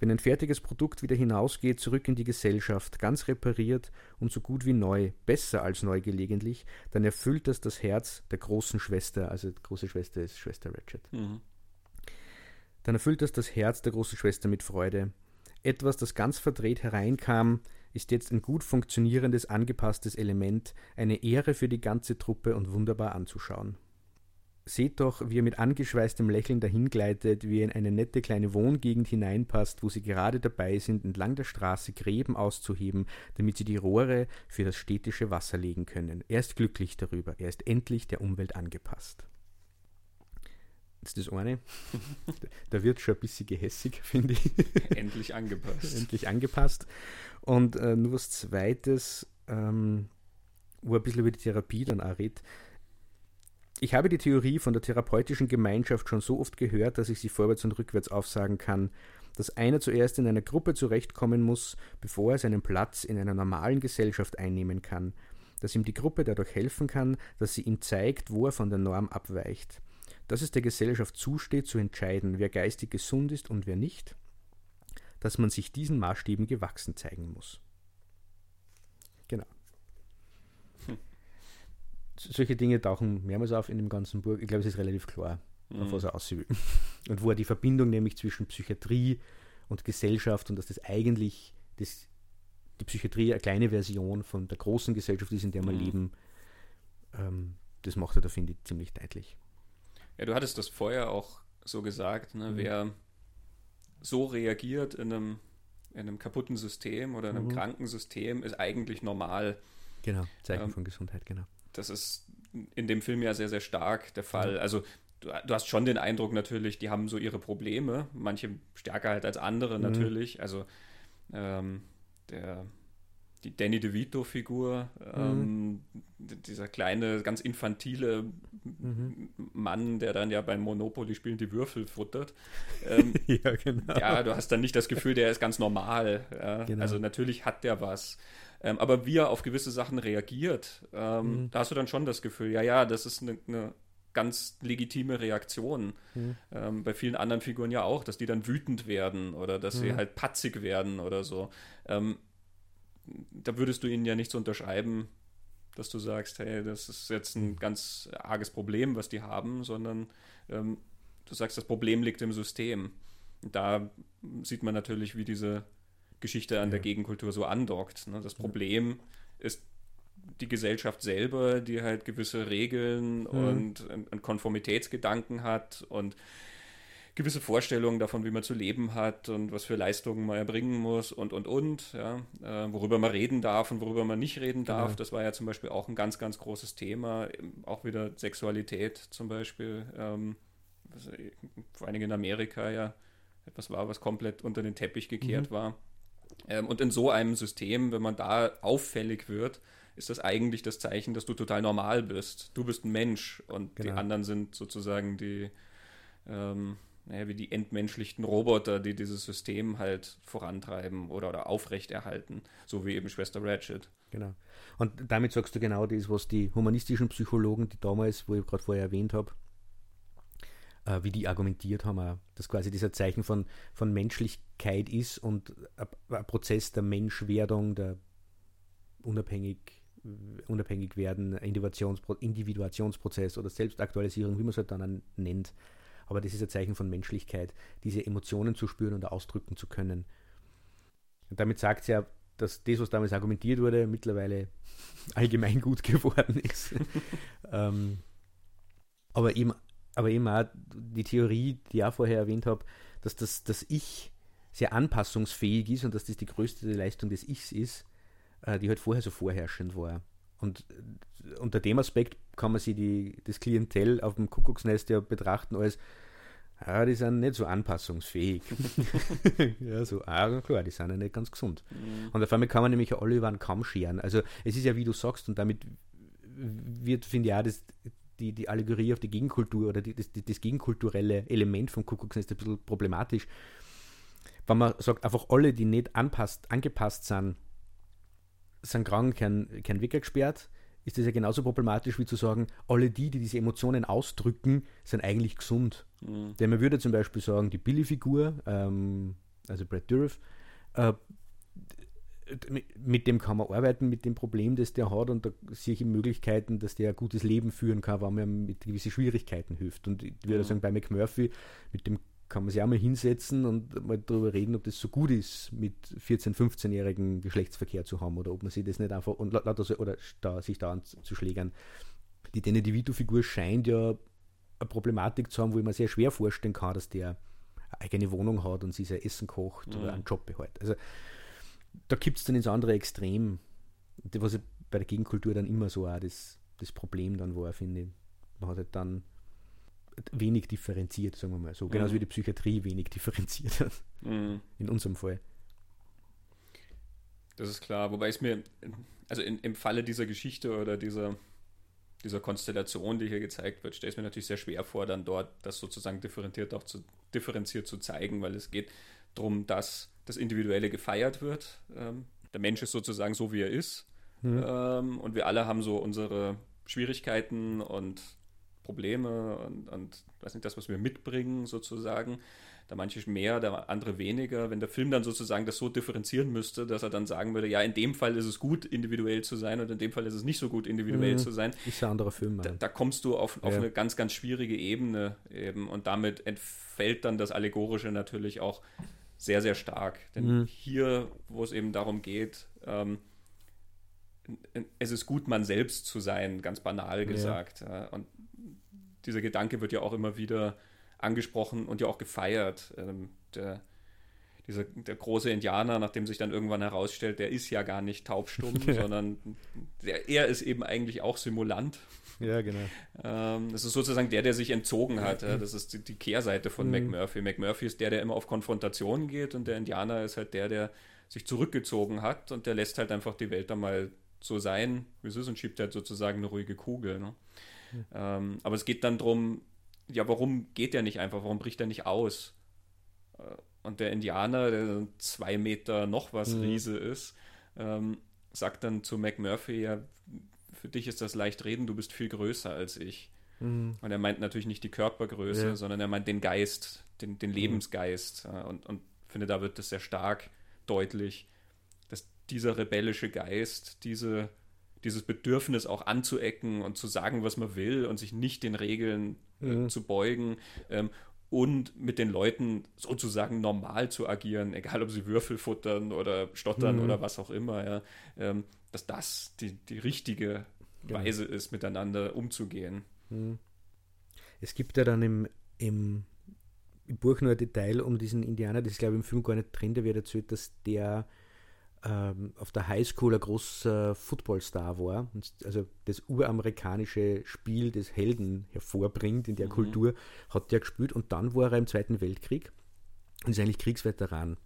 Wenn ein fertiges Produkt wieder hinausgeht, zurück in die Gesellschaft, ganz repariert und so gut wie neu, besser als neu gelegentlich, dann erfüllt das das Herz der großen Schwester, also die große Schwester ist Schwester Ratchet. Mhm. Dann erfüllt das das Herz der großen Schwester mit Freude. Etwas, das ganz verdreht hereinkam, ist jetzt ein gut funktionierendes, angepasstes Element, eine Ehre für die ganze Truppe und wunderbar anzuschauen. Seht doch, wie er mit angeschweißtem Lächeln dahingleitet, wie er in eine nette kleine Wohngegend hineinpasst, wo sie gerade dabei sind, entlang der Straße Gräben auszuheben, damit sie die Rohre für das städtische Wasser legen können. Er ist glücklich darüber, er ist endlich der Umwelt angepasst. Jetzt das eine, da wird schon ein bisschen gehässig, finde ich. Endlich angepasst. Endlich angepasst. Und äh, nur was Zweites, ähm, wo ein bisschen über die Therapie dann auch redet ich habe die Theorie von der therapeutischen Gemeinschaft schon so oft gehört, dass ich sie vorwärts und rückwärts aufsagen kann, dass einer zuerst in einer Gruppe zurechtkommen muss, bevor er seinen Platz in einer normalen Gesellschaft einnehmen kann, dass ihm die Gruppe dadurch helfen kann, dass sie ihm zeigt, wo er von der Norm abweicht, dass es der Gesellschaft zusteht, zu entscheiden, wer geistig gesund ist und wer nicht, dass man sich diesen Maßstäben gewachsen zeigen muss. Genau solche Dinge tauchen mehrmals auf in dem ganzen Buch. Ich glaube, es ist relativ klar, mhm. auf was er aussehen will. Und wo er die Verbindung nämlich zwischen Psychiatrie und Gesellschaft und dass das eigentlich das, die Psychiatrie eine kleine Version von der großen Gesellschaft ist, in der wir mhm. leben, ähm, das macht er da, finde ich, ziemlich deutlich. Ja, du hattest das vorher auch so gesagt, ne? Mhm. wer so reagiert in einem, in einem kaputten System oder in einem mhm. kranken System, ist eigentlich normal. Genau, Zeichen ähm, von Gesundheit, genau das ist in dem Film ja sehr, sehr stark der Fall. Also du, du, hast schon den Eindruck natürlich, die haben so ihre Probleme, manche stärker halt als andere mhm. natürlich. Also ähm, der die Danny DeVito-Figur, ähm, mhm. dieser kleine, ganz infantile mhm. Mann, der dann ja beim Monopoly-Spielen die Würfel futtert. Ähm, ja, genau. Ja, du hast dann nicht das Gefühl, der ist ganz normal. Ja? Genau. Also natürlich hat der was. Ähm, aber wie er auf gewisse Sachen reagiert, ähm, mhm. da hast du dann schon das Gefühl, ja, ja, das ist eine, eine ganz legitime Reaktion. Mhm. Ähm, bei vielen anderen Figuren ja auch, dass die dann wütend werden oder dass mhm. sie halt patzig werden oder so. Ähm, da würdest du ihnen ja nicht so unterschreiben, dass du sagst, hey, das ist jetzt ein ganz arges Problem, was die haben, sondern ähm, du sagst, das Problem liegt im System. Da sieht man natürlich, wie diese Geschichte an ja. der Gegenkultur so andockt. Ne? Das Problem ist die Gesellschaft selber, die halt gewisse Regeln mhm. und einen Konformitätsgedanken hat und gewisse Vorstellungen davon, wie man zu leben hat und was für Leistungen man erbringen muss und, und, und, ja, äh, worüber man reden darf und worüber man nicht reden darf. Genau. Das war ja zum Beispiel auch ein ganz, ganz großes Thema. Auch wieder Sexualität zum Beispiel, ähm, was, vor allen Dingen in Amerika ja etwas war, was komplett unter den Teppich gekehrt mhm. war. Ähm, und in so einem System, wenn man da auffällig wird, ist das eigentlich das Zeichen, dass du total normal bist. Du bist ein Mensch und genau. die anderen sind sozusagen die, ähm, naja, wie die entmenschlichten Roboter, die dieses System halt vorantreiben oder, oder aufrechterhalten, so wie eben Schwester Ratchet. Genau. Und damit sagst du genau das, was die humanistischen Psychologen, die damals, wo ich gerade vorher erwähnt habe, äh, wie die argumentiert haben, dass quasi dieser Zeichen von, von Menschlichkeit ist und ein Prozess der Menschwerdung, der unabhängig, unabhängig werden, Individuationspro Individuationsprozess oder Selbstaktualisierung, wie man es halt dann nennt. Aber das ist ein Zeichen von Menschlichkeit, diese Emotionen zu spüren und ausdrücken zu können. Und damit sagt sie ja, dass das, was damals argumentiert wurde, mittlerweile allgemein gut geworden ist. ähm, aber eben aber eben auch die Theorie, die ich auch vorher erwähnt habe, dass das, das Ich sehr anpassungsfähig ist und dass das die größte Leistung des Ichs ist, äh, die halt vorher so vorherrschend war. Und unter dem Aspekt kann man sich die, das Klientel auf dem Kuckucksnest ja betrachten als, ja, die sind nicht so anpassungsfähig. ja, so, ah, klar, die sind ja nicht ganz gesund. Mhm. Und auf einmal kann man nämlich alle über einen Kamm scheren. Also es ist ja, wie du sagst, und damit wird, finde ich auch, das, die, die Allegorie auf die Gegenkultur oder die, das, das gegenkulturelle Element vom Kuckucksnest ein bisschen problematisch. Wenn man sagt, einfach alle, die nicht anpasst, angepasst sind, sind krank, kein, kein Wecker gesperrt, ist das ja genauso problematisch wie zu sagen, alle die, die diese Emotionen ausdrücken, sind eigentlich gesund. Mhm. Denn man würde zum Beispiel sagen, die Billy-Figur, ähm, also Brad Dourif, äh, mit dem kann man arbeiten, mit dem Problem, das der hat und da sehe ich Möglichkeiten, dass der ein gutes Leben führen kann, wenn man mit gewissen Schwierigkeiten hilft. Und ich würde mhm. sagen, bei McMurphy, mit dem kann man sich auch mal hinsetzen und mal darüber reden, ob das so gut ist, mit 14-, 15-jährigen Geschlechtsverkehr zu haben oder ob man sich das nicht einfach und oder da, sich da anzuschlägern. Die Danny DeVito-Figur scheint ja eine Problematik zu haben, wo ich mir sehr schwer vorstellen kann, dass der eine eigene Wohnung hat und sich sein Essen kocht mhm. oder einen Job behält. Also da gibt es dann ins andere Extrem, was bei der Gegenkultur dann immer so auch das, das Problem dann war, finde ich. Man hat halt dann wenig differenziert, sagen wir mal so. Genauso mhm. wie die Psychiatrie wenig differenziert hat. Mhm. In unserem Fall. Das ist klar, wobei es mir, also in, im Falle dieser Geschichte oder dieser, dieser Konstellation, die hier gezeigt wird, stelle ich mir natürlich sehr schwer vor, dann dort das sozusagen differenziert auch zu, differenziert zu zeigen, weil es geht darum, dass das Individuelle gefeiert wird. Ähm, der Mensch ist sozusagen so, wie er ist. Mhm. Ähm, und wir alle haben so unsere Schwierigkeiten und Probleme und, und weiß nicht, das, was wir mitbringen, sozusagen. Da manche mehr, der andere weniger. Wenn der Film dann sozusagen das so differenzieren müsste, dass er dann sagen würde, ja, in dem Fall ist es gut, individuell zu sein und in dem Fall ist es nicht so gut, individuell mhm. zu sein. Ist ein anderer Film. Da, da, kommst du auf, auf ja. eine ganz, ganz schwierige Ebene eben und damit entfällt dann das Allegorische natürlich auch sehr, sehr stark. Denn mhm. hier, wo es eben darum geht, ähm, es ist gut, man selbst zu sein, ganz banal gesagt. Ja. Und dieser Gedanke wird ja auch immer wieder angesprochen und ja auch gefeiert. Ähm, der, dieser, der große Indianer, nachdem sich dann irgendwann herausstellt, der ist ja gar nicht taubstumm, ja. sondern der, er ist eben eigentlich auch Simulant. Ja, genau. Ähm, das ist sozusagen der, der sich entzogen hat. Ja. Das ist die, die Kehrseite von mhm. McMurphy. McMurphy ist der, der immer auf Konfrontation geht und der Indianer ist halt der, der sich zurückgezogen hat und der lässt halt einfach die Welt dann mal so sein, wie es ist und schiebt halt sozusagen eine ruhige Kugel. Ne? Mhm. Ähm, aber es geht dann darum, ja, warum geht der nicht einfach? Warum bricht er nicht aus? Äh, und der Indianer, der zwei Meter noch was mhm. Riese ist, ähm, sagt dann zu McMurphy, ja, für dich ist das leicht reden, du bist viel größer als ich. Mhm. Und er meint natürlich nicht die Körpergröße, ja. sondern er meint den Geist, den, den mhm. Lebensgeist. Und, und finde, da wird es sehr stark deutlich, dass dieser rebellische Geist, diese, dieses Bedürfnis auch anzuecken und zu sagen, was man will und sich nicht den Regeln äh, mhm. zu beugen ähm, und mit den Leuten sozusagen normal zu agieren, egal ob sie Würfel futtern oder stottern mhm. oder was auch immer. Ja. Ähm, dass das die, die richtige genau. Weise ist, miteinander umzugehen. Hm. Es gibt ja dann im, im, im Buch nur ein Detail um diesen Indianer, das ist glaube ich im Film gar nicht drin, da wird erzählt, dass der ähm, auf der Highschool ein großer Footballstar war, und also das uramerikanische Spiel des Helden hervorbringt in der mhm. Kultur, hat der gespielt und dann war er im Zweiten Weltkrieg und ist eigentlich Kriegsveteran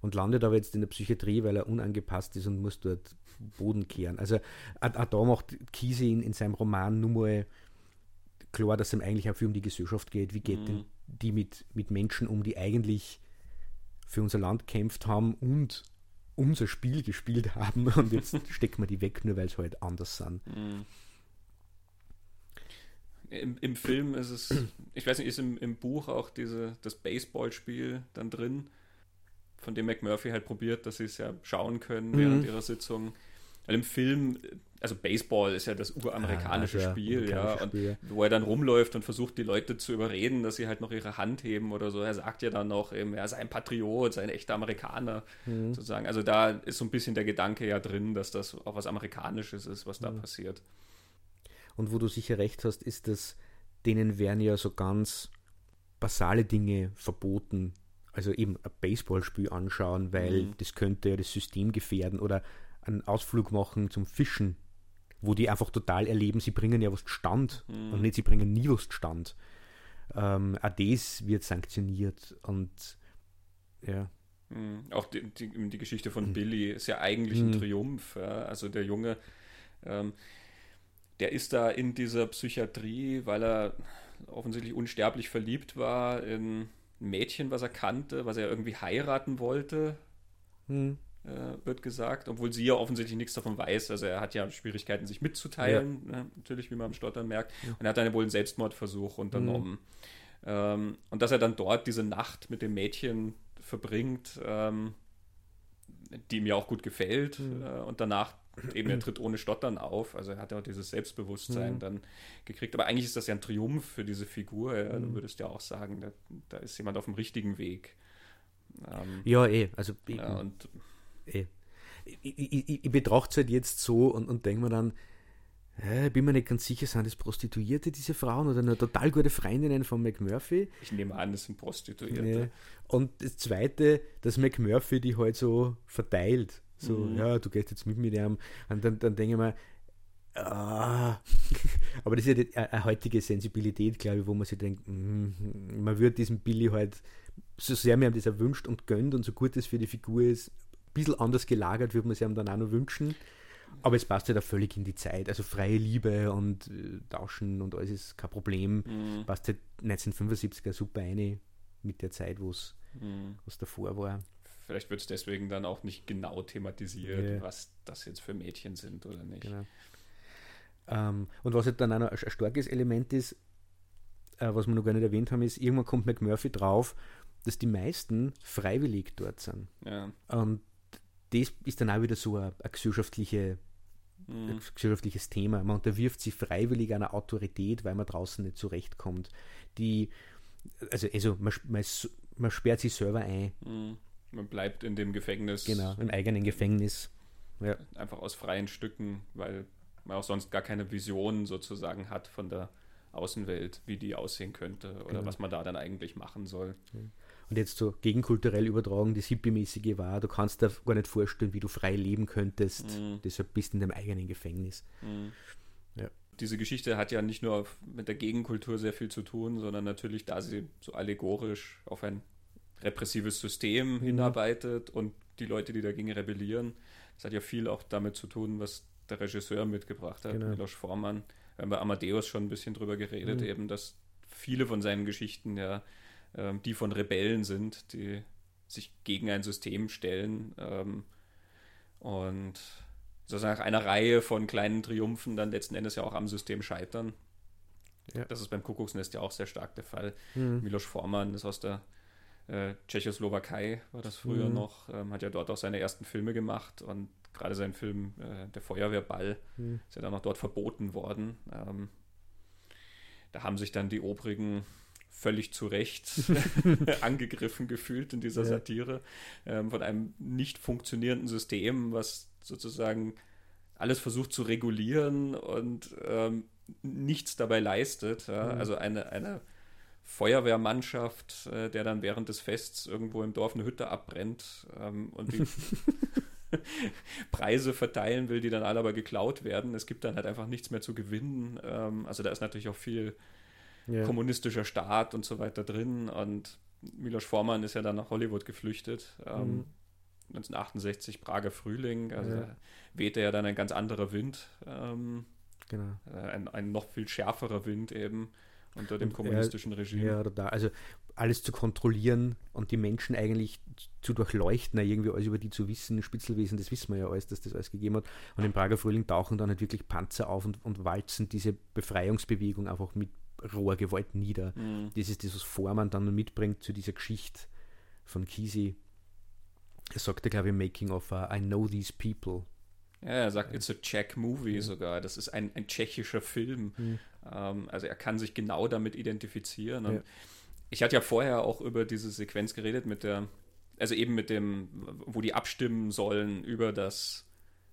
und landet aber jetzt in der Psychiatrie, weil er unangepasst ist und muss dort Boden kehren. Also auch da macht Kiese in, in seinem Roman nur mal klar, dass es ihm eigentlich auch viel um die Gesellschaft geht. Wie geht Mhm. denn die mit, mit Menschen um, die eigentlich für unser Land kämpft haben und unser Spiel gespielt haben und jetzt stecken wir die weg, nur weil es halt anders sind. Mhm. Im, Im Film ist es, ich weiß nicht, ist im, im Buch auch diese, das Baseballspiel dann drin, von dem McMurphy halt probiert, dass sie es ja schauen können während Mhm. ihrer Sitzung. Weil im Film, also Baseball ist ja das uramerikanische Ah, ja, Spiel, ja, und Spiel, wo er dann rumläuft und versucht, die Leute zu überreden, dass sie halt noch ihre Hand heben oder so. Er sagt ja dann noch, eben, er sei ein Patriot, sei ein echter Amerikaner, Mhm. sozusagen. Also da ist so ein bisschen der Gedanke ja drin, dass das auch was Amerikanisches ist, was da Mhm. passiert. Und wo du sicher recht hast, ist, dass denen werden ja so ganz basale Dinge verboten. Also eben ein Baseballspiel anschauen, weil Mhm. das könnte ja das System gefährden oder einen Ausflug machen zum Fischen, wo die einfach total erleben, sie bringen ja was stand Mhm. und nicht sie bringen nie was stand. Ähm, auch das wird sanktioniert und ja. Mhm. Auch die, die, die Geschichte von Mhm. Billy ist ja eigentlich ein Mhm. Triumph. Ja? Also der Junge, ähm, der ist da in dieser Psychiatrie, weil er offensichtlich unsterblich verliebt war in ein Mädchen, was er kannte, was er irgendwie heiraten wollte, Hm. Äh, wird gesagt, obwohl sie ja offensichtlich nichts davon weiß. Also er hat ja Schwierigkeiten, sich mitzuteilen, ne? natürlich, wie man am Stottern merkt. Ja. Und er hat dann wohl einen Selbstmordversuch unternommen. Ähm, und dass er dann dort diese Nacht mit dem Mädchen verbringt, ähm, die ihm ja auch gut gefällt. Mhm. Äh, und danach eben, er tritt ohne Stottern auf. Also er hat ja auch dieses Selbstbewusstsein Mhm. dann gekriegt. Aber eigentlich ist das ja ein Triumph für diese Figur. Ja? Du Mhm. würdest ja auch sagen, da, da ist jemand auf dem richtigen Weg. Ähm, Ja, eh. Also ja, und Ich, ich, ich, betrachte es halt jetzt so und, und denke mir dann, äh, ich bin mir nicht ganz sicher, sind das Prostituierte, diese Frauen, oder nur total gute Freundinnen von McMurphy? ich nehme an, das sind Prostituierte. Nee. Und das Zweite, dass McMurphy die halt so verteilt. So, Mhm. ja, du gehst jetzt mit mit ihm. Und dann, dann denke ich mir, ah. aber das ist ja die, eine, eine heutige Sensibilität, glaube ich, wo man sich denkt, mm, man würde diesem Billy halt, so sehr mir ihm das erwünscht und gönnt und so gut es für die Figur ist, bisschen anders gelagert, würde man sich dann auch noch wünschen. Aber es passt ja da völlig in die Zeit. Also freie Liebe und äh, Tauschen und alles ist kein Problem. Mhm. Passt halt 1975er super eine mit der Zeit, wo es Mhm. davor war. Vielleicht wird es deswegen dann auch nicht genau thematisiert, Ja. was das jetzt für Mädchen sind oder nicht. Genau. Ähm, und was halt dann auch noch ein, ein starkes Element ist, äh, was wir noch gar nicht erwähnt haben, ist, irgendwann kommt McMurphy drauf, dass die meisten freiwillig dort sind. Ja. Und das ist dann auch wieder so ein, ein, gesellschaftliche, Mhm. ein gesellschaftliches Thema. Man unterwirft sich freiwillig einer Autorität, weil man draußen nicht zurechtkommt. Die, also, also man, man, man sperrt sich selber ein, Mhm. Man bleibt in dem Gefängnis genau, im eigenen Gefängnis. Ja. einfach aus freien Stücken, weil man auch sonst gar keine Vision sozusagen hat von der Außenwelt, wie die aussehen könnte oder Genau. was man da dann eigentlich machen soll. Und jetzt so gegenkulturell übertragen, das hippie-mäßige war, du kannst dir gar nicht vorstellen, wie du frei leben könntest. Mhm. Deshalb bist du in deinem eigenen Gefängnis. Mhm. Ja. Diese Geschichte hat ja nicht nur mit der Gegenkultur sehr viel zu tun, sondern natürlich, da sie so allegorisch auf ein repressives System Mhm. hinarbeitet und die Leute, die dagegen rebellieren, das hat ja viel auch damit zu tun, was der Regisseur mitgebracht hat, Genau. Milos Forman. Wir haben bei Amadeus schon ein bisschen drüber geredet, Mhm. eben, dass viele von seinen Geschichten ja ähm, die von Rebellen sind, die sich gegen ein System stellen ähm, und sozusagen nach einer Reihe von kleinen Triumphen dann letzten Endes ja auch am System scheitern. Ja. Das ist beim Kuckucksnest ja auch sehr stark der Fall. Mhm. Milos Forman ist aus der äh, Tschechoslowakei, war das früher Mhm. noch, ähm, hat ja dort auch seine ersten Filme gemacht und gerade sein Film äh, Der Feuerwehrball Mhm. ist ja dann auch dort verboten worden. Ähm, da haben sich dann die Obrigen völlig zu Recht angegriffen gefühlt in dieser Ja. Satire ähm, von einem nicht funktionierenden System, was sozusagen alles versucht zu regulieren und ähm, nichts dabei leistet. Ja? Mhm. Also eine, eine Feuerwehrmannschaft, äh, der dann während des Fests irgendwo im Dorf eine Hütte abbrennt ähm, und die Preise verteilen will, die dann alle aber geklaut werden. Es gibt dann halt einfach nichts mehr zu gewinnen. Ähm, also da ist natürlich auch viel Ja. kommunistischer Staat und so weiter drin. Und Milos Forman ist ja dann nach Hollywood geflüchtet. Ähm, Mhm. 1968 Prager Frühling. Also Ja. wehte ja dann ein ganz anderer Wind. Ähm, Genau. Äh, ein, ein noch viel schärferer Wind eben unter dem Und kommunistischen Regime. Ja, da. Also alles zu kontrollieren und die Menschen eigentlich zu durchleuchten, irgendwie alles über die zu wissen, Spitzelwesen, das wissen wir ja alles, dass das alles gegeben hat. Und im Prager Frühling tauchen dann halt wirklich Panzer auf und, und walzen diese Befreiungsbewegung einfach mit roher Gewalt nieder. Mhm. Das ist das, was Vormann dann mitbringt zu dieser Geschichte von Kisi. Er sagte, glaube ich, im Making of uh, I know these people. Ja, er sagt, it's a Czech movie sogar. Das ist ein, ein tschechischer Film. Mhm. Ähm, also er kann sich genau damit identifizieren. Ja. Ich hatte ja vorher auch über diese Sequenz geredet mit der, also eben mit dem, wo die abstimmen sollen über das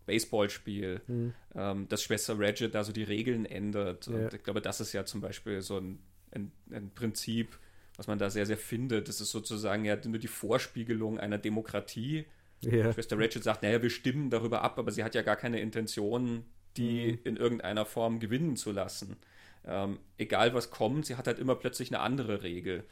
Baseballspiel, Mhm. ähm, dass Schwester Regid da so die Regeln ändert. Ja. Und ich glaube, das ist ja zum Beispiel so ein, ein, ein Prinzip, was man da sehr, sehr findet. Das ist sozusagen ja nur die Vorspiegelung einer Demokratie. Ja. Schwester Rachel sagt, naja, wir stimmen darüber ab, aber sie hat ja gar keine Intention, die Mhm. in irgendeiner Form gewinnen zu lassen. Ähm, egal was kommt, sie hat halt immer plötzlich eine andere Regel.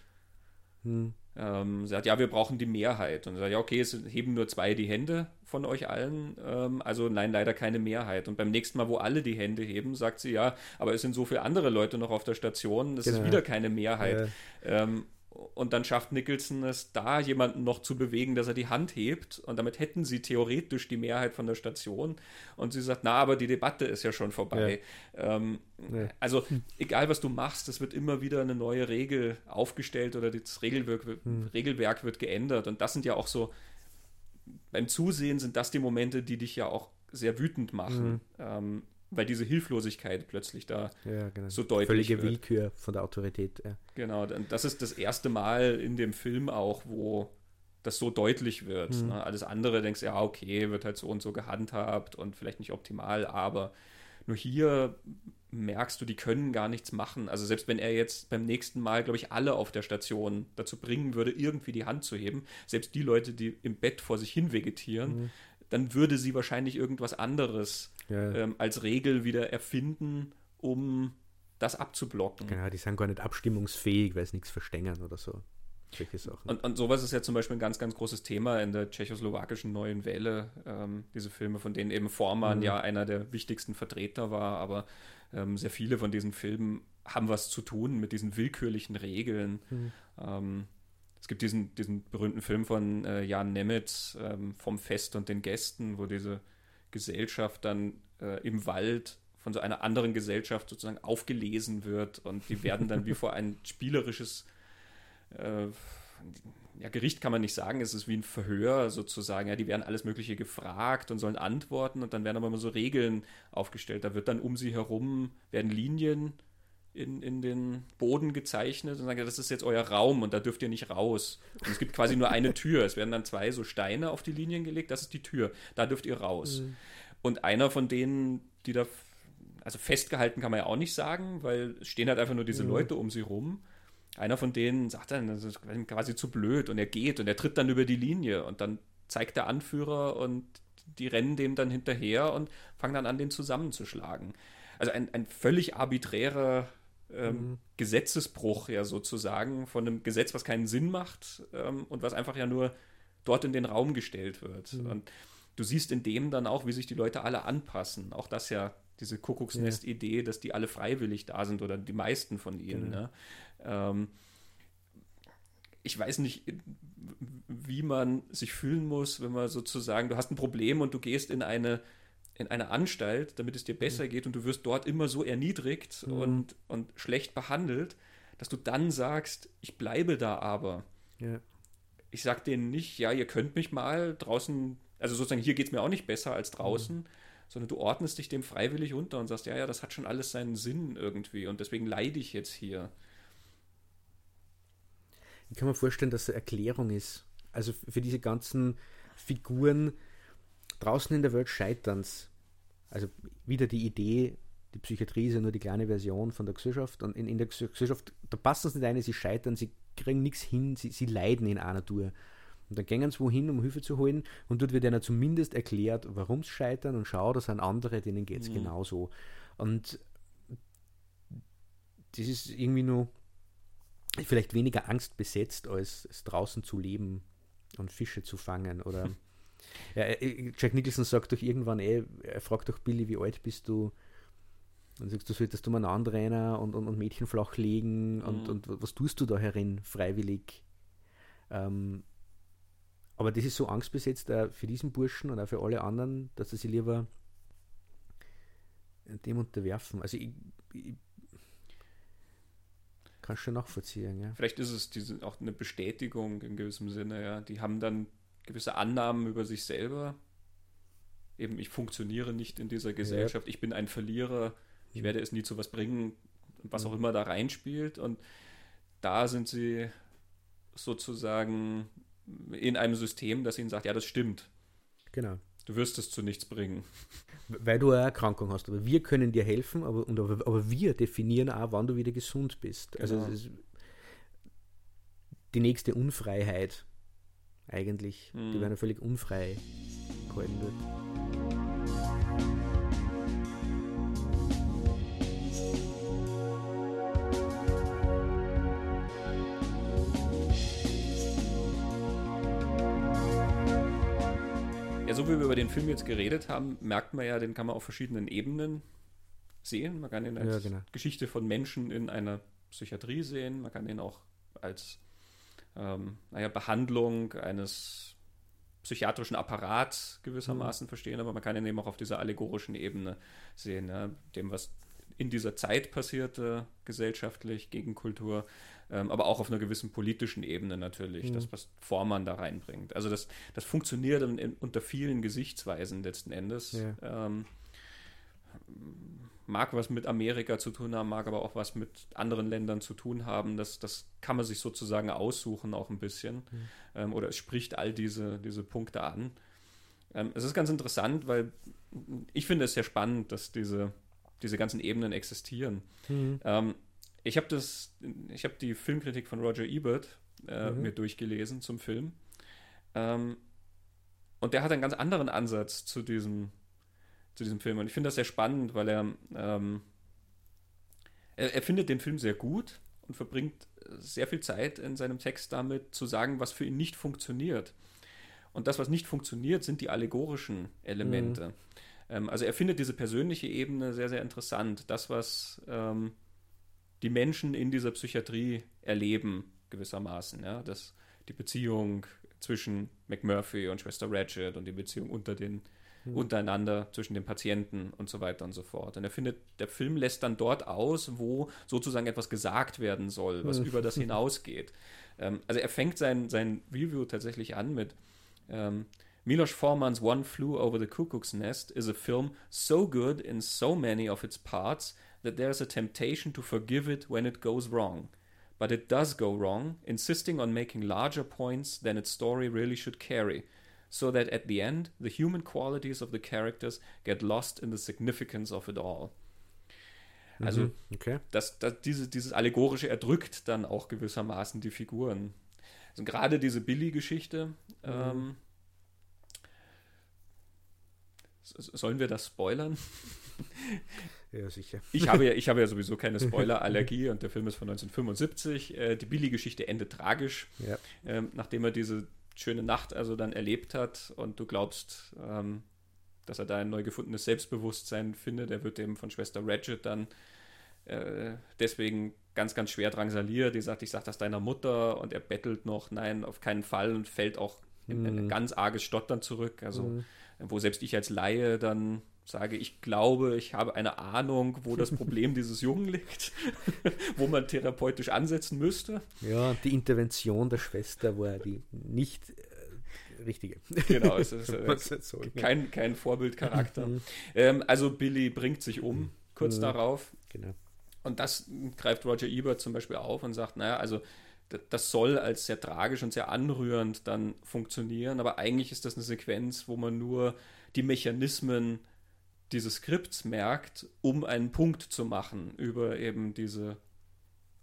Hm. Ähm, sie sagt, ja, wir brauchen die Mehrheit. Und sie sagt, ja, okay, es heben nur zwei die Hände von euch allen. Ähm, also nein, leider keine Mehrheit. Und beim nächsten Mal, wo alle die Hände heben, sagt sie, ja, aber es sind so viele andere Leute noch auf der Station, es ist Genau. wieder keine Mehrheit. Ähm, und dann schafft Nicholson es, da jemanden noch zu bewegen, dass er die Hand hebt. Und damit hätten sie theoretisch die Mehrheit von der Station. Und sie sagt, na, aber die Debatte ist ja schon vorbei. Ähm, Ja. Also, egal was du machst, es wird immer wieder eine neue Regel aufgestellt oder das Regelwerk, wird- Regelwerk wird geändert. Und das sind ja auch so, beim Zusehen sind das die Momente, die dich ja auch sehr wütend machen. Ähm, weil diese Hilflosigkeit plötzlich da Ja, genau. so deutlich Völlige wird. Willkür von der Autorität. Ja. Genau, das ist das erste Mal in dem Film auch, wo das so deutlich wird. Mhm. Ne? Alles andere denkst du, ja, okay, wird halt so und so gehandhabt und vielleicht nicht optimal, aber nur hier merkst du, die können gar nichts machen. Also selbst wenn er jetzt beim nächsten Mal, glaube ich, alle auf der Station dazu bringen würde, irgendwie die Hand zu heben, selbst die Leute, die im Bett vor sich hin vegetieren, Mhm. Dann würde sie wahrscheinlich irgendwas anderes Ja. ähm, als Regel wieder erfinden, um das abzublocken. Genau, die sind gar nicht abstimmungsfähig, weil sie nichts verstehen oder so. Und, und sowas ist ja zum Beispiel ein ganz, ganz großes Thema in der tschechoslowakischen Neuen Welle. Ähm, diese Filme, von denen eben Vormann Mhm. ja einer der wichtigsten Vertreter war, aber ähm, sehr viele von diesen Filmen haben was zu tun mit diesen willkürlichen Regeln. Mhm. Ähm, es gibt diesen, diesen berühmten Film von äh, Jan Nemetz ähm, vom Fest und den Gästen, wo diese Gesellschaft dann äh, im Wald von so einer anderen Gesellschaft sozusagen aufgelesen wird und die werden dann wie vor ein spielerisches äh, ja, Gericht kann man nicht sagen, es ist wie ein Verhör sozusagen. Ja, die werden alles Mögliche gefragt und sollen antworten und dann werden aber immer so Regeln aufgestellt. Da wird dann um sie herum, werden Linien in, in den Boden gezeichnet und sagen, das ist jetzt euer Raum und da dürft ihr nicht raus. Und es gibt quasi nur eine Tür. Es werden dann zwei so Steine auf die Linien gelegt, das ist die Tür. Da dürft ihr raus. Und einer von denen, die da, also festgehalten kann man ja auch nicht sagen, weil es stehen halt einfach nur diese Leute um sie rum. Einer von denen sagt dann, das ist quasi zu blöd und er geht und er tritt dann über die Linie und dann zeigt der Anführer und die rennen dem dann hinterher und fangen dann an, den zusammenzuschlagen. Also ein, ein völlig arbiträrer ähm, Gesetzesbruch ja sozusagen von einem Gesetz, was keinen Sinn macht ähm, und was einfach ja nur dort in den Raum gestellt wird. Und du siehst in dem dann auch, wie sich die Leute alle anpassen. Auch das ja, diese Kuckucksnest-Idee, dass die alle freiwillig da sind oder die meisten von ihnen. Genau. Ne? Ähm, ich weiß nicht, wie man sich fühlen muss, wenn man sozusagen, du hast ein Problem und du gehst in eine, in eine Anstalt, damit es dir besser geht und du wirst dort immer so erniedrigt Mhm. und, und schlecht behandelt, dass du dann sagst, ich bleibe da aber. Ja. Ich sag denen nicht, ja, ihr könnt mich mal draußen, also sozusagen hier geht es mir auch nicht besser als draußen, sondern du ordnest dich dem freiwillig unter und sagst, ja, ja, das hat schon alles seinen Sinn irgendwie und deswegen leide ich jetzt hier. Ich kann mir vorstellen, dass es eine Erklärung ist. Also für diese ganzen Figuren draußen in der Welt scheiterns. Also wieder die Idee, die Psychiatrie ist ja nur die kleine Version von der Gesellschaft. Und in, in der Gesellschaft, da passen sie nicht ein, sie scheitern, sie kriegen nichts hin, sie, sie leiden in einer Tour. Und dann gehen sie wohin, um Hilfe zu holen. Und dort wird ihnen zumindest erklärt, warum sie scheitern. Und schau, das sind andere, denen geht es Mhm. genauso. Und das ist irgendwie nur vielleicht weniger Angst besetzt, als, als draußen zu leben und Fische zu fangen. Oder ja, äh, Jack Nicholson sagt doch irgendwann, eh, er fragt doch Billy, wie alt bist du? Dann sagst du, solltest du mal anrennen und, und, und Mädchen flach legen und, mhm. und was tust du da herin freiwillig? Ähm, aber das ist so angstbesetzt äh, für diesen Burschen und auch für alle anderen, dass sie sich lieber dem unterwerfen. Also ich, ich kann schon nachvollziehen. Ja. Vielleicht ist es diese, auch eine Bestätigung in gewissem Sinne. Ja. Die haben dann gewisse Annahmen über sich selber. Eben, ich funktioniere nicht in dieser Gesellschaft, ja. ich bin ein Verlierer, ich werde es nie zu was bringen, was auch immer da reinspielt. Und da sind sie sozusagen in einem System, das ihnen sagt, ja, das stimmt. Genau. Du wirst es zu nichts bringen. Weil du eine Erkrankung hast. Aber wir können dir helfen, aber, und, aber, aber wir definieren auch, wann du wieder gesund bist. Also genau. Also die nächste Unfreiheit eigentlich. Hm. Die werden völlig unfrei gehalten wird. so wie wir über den Film jetzt geredet haben, merkt man ja, den kann man auf verschiedenen Ebenen sehen. Man kann ihn als ja, genau. Geschichte von Menschen in einer Psychiatrie sehen. Man kann ihn auch als ähm, naja, Behandlung eines psychiatrischen Apparats gewissermaßen mhm. verstehen, aber man kann ihn eben auch auf dieser allegorischen Ebene sehen, ja, dem, was in dieser Zeit passierte, gesellschaftlich, gegen Kultur, ähm, aber auch auf einer gewissen politischen Ebene natürlich, mhm. das, was Vormann da reinbringt. Also das, das funktioniert in, in, unter vielen Gesichtsweisen letzten Endes. Ja. Ähm, mag was mit Amerika zu tun haben, mag aber auch was mit anderen Ländern zu tun haben. Das, das kann man sich sozusagen aussuchen, auch ein bisschen. Mhm. Ähm, oder es spricht all diese, diese Punkte an. Ähm, es ist ganz interessant, weil ich finde es sehr spannend, dass diese, diese ganzen Ebenen existieren. Mhm. Ähm, ich habe das, ich habe die Filmkritik von Roger Ebert äh, mhm. mir durchgelesen zum Film. Ähm, und der hat einen ganz anderen Ansatz zu diesem, zu diesem Film. Und ich finde das sehr spannend, weil er, ähm, er, er findet den Film sehr gut und verbringt sehr viel Zeit in seinem Text damit zu sagen, was für ihn nicht funktioniert. Und das, was nicht funktioniert, sind die allegorischen Elemente. Mhm. Ähm, also er findet diese persönliche Ebene sehr, sehr interessant. Das, was ähm, die Menschen in dieser Psychiatrie erleben, gewissermaßen. Ja? Das, die Beziehung zwischen McMurphy und Schwester Ratchet und die Beziehung unter den, mhm. untereinander zwischen den Patienten und so weiter und so fort. Und er findet, der Film lässt dann dort aus, wo sozusagen etwas gesagt werden soll, was mhm. über das hinausgeht. Ähm, also er fängt sein, sein Review tatsächlich an mit ähm, Milos Forman's One Flew Over the Cuckoo's Nest is a film so good in so many of its parts that there's a temptation to forgive it when it goes wrong. But it does go wrong, insisting on making larger points than its story really should carry, so that at the end, the human qualities of the characters get lost in the significance of it all. Also, mhm, okay. das, das, diese, dieses Allegorische erdrückt dann auch gewissermaßen die Figuren. Also gerade diese Billy-Geschichte, mhm. ähm, sollen wir das spoilern? Ja, sicher. Ich habe ja, ich habe ja sowieso keine Spoiler-Allergie und der Film ist von 1975. Äh, die Billy-Geschichte endet tragisch, ja. ähm, nachdem er diese schöne Nacht also dann erlebt hat und du glaubst, ähm, dass er da ein neu gefundenes Selbstbewusstsein findet. Er wird eben von Schwester Ratchet dann äh, deswegen ganz, ganz schwer drangsaliert. Die sagt, ich sag das deiner Mutter und er bettelt noch, nein, auf keinen Fall und fällt auch in mm. ein mhm. ganz arges Stottern zurück. Also, mm. wo selbst ich als Laie dann sage, ich glaube, ich habe eine Ahnung, wo das Problem dieses Jungen liegt, wo man therapeutisch ansetzen müsste. Ja, die Intervention der Schwester war die nicht äh, richtige. Genau, es ist äh, so, kein, kein Vorbildcharakter. Mhm. ähm, also Billy bringt sich um, kurz mhm. darauf. Genau. Und das greift Roger Ebert zum Beispiel auf und sagt, naja, also das soll als sehr tragisch und sehr anrührend dann funktionieren, aber eigentlich ist das eine Sequenz, wo man nur die Mechanismen dieses Skripts merkt, um einen Punkt zu machen über eben diese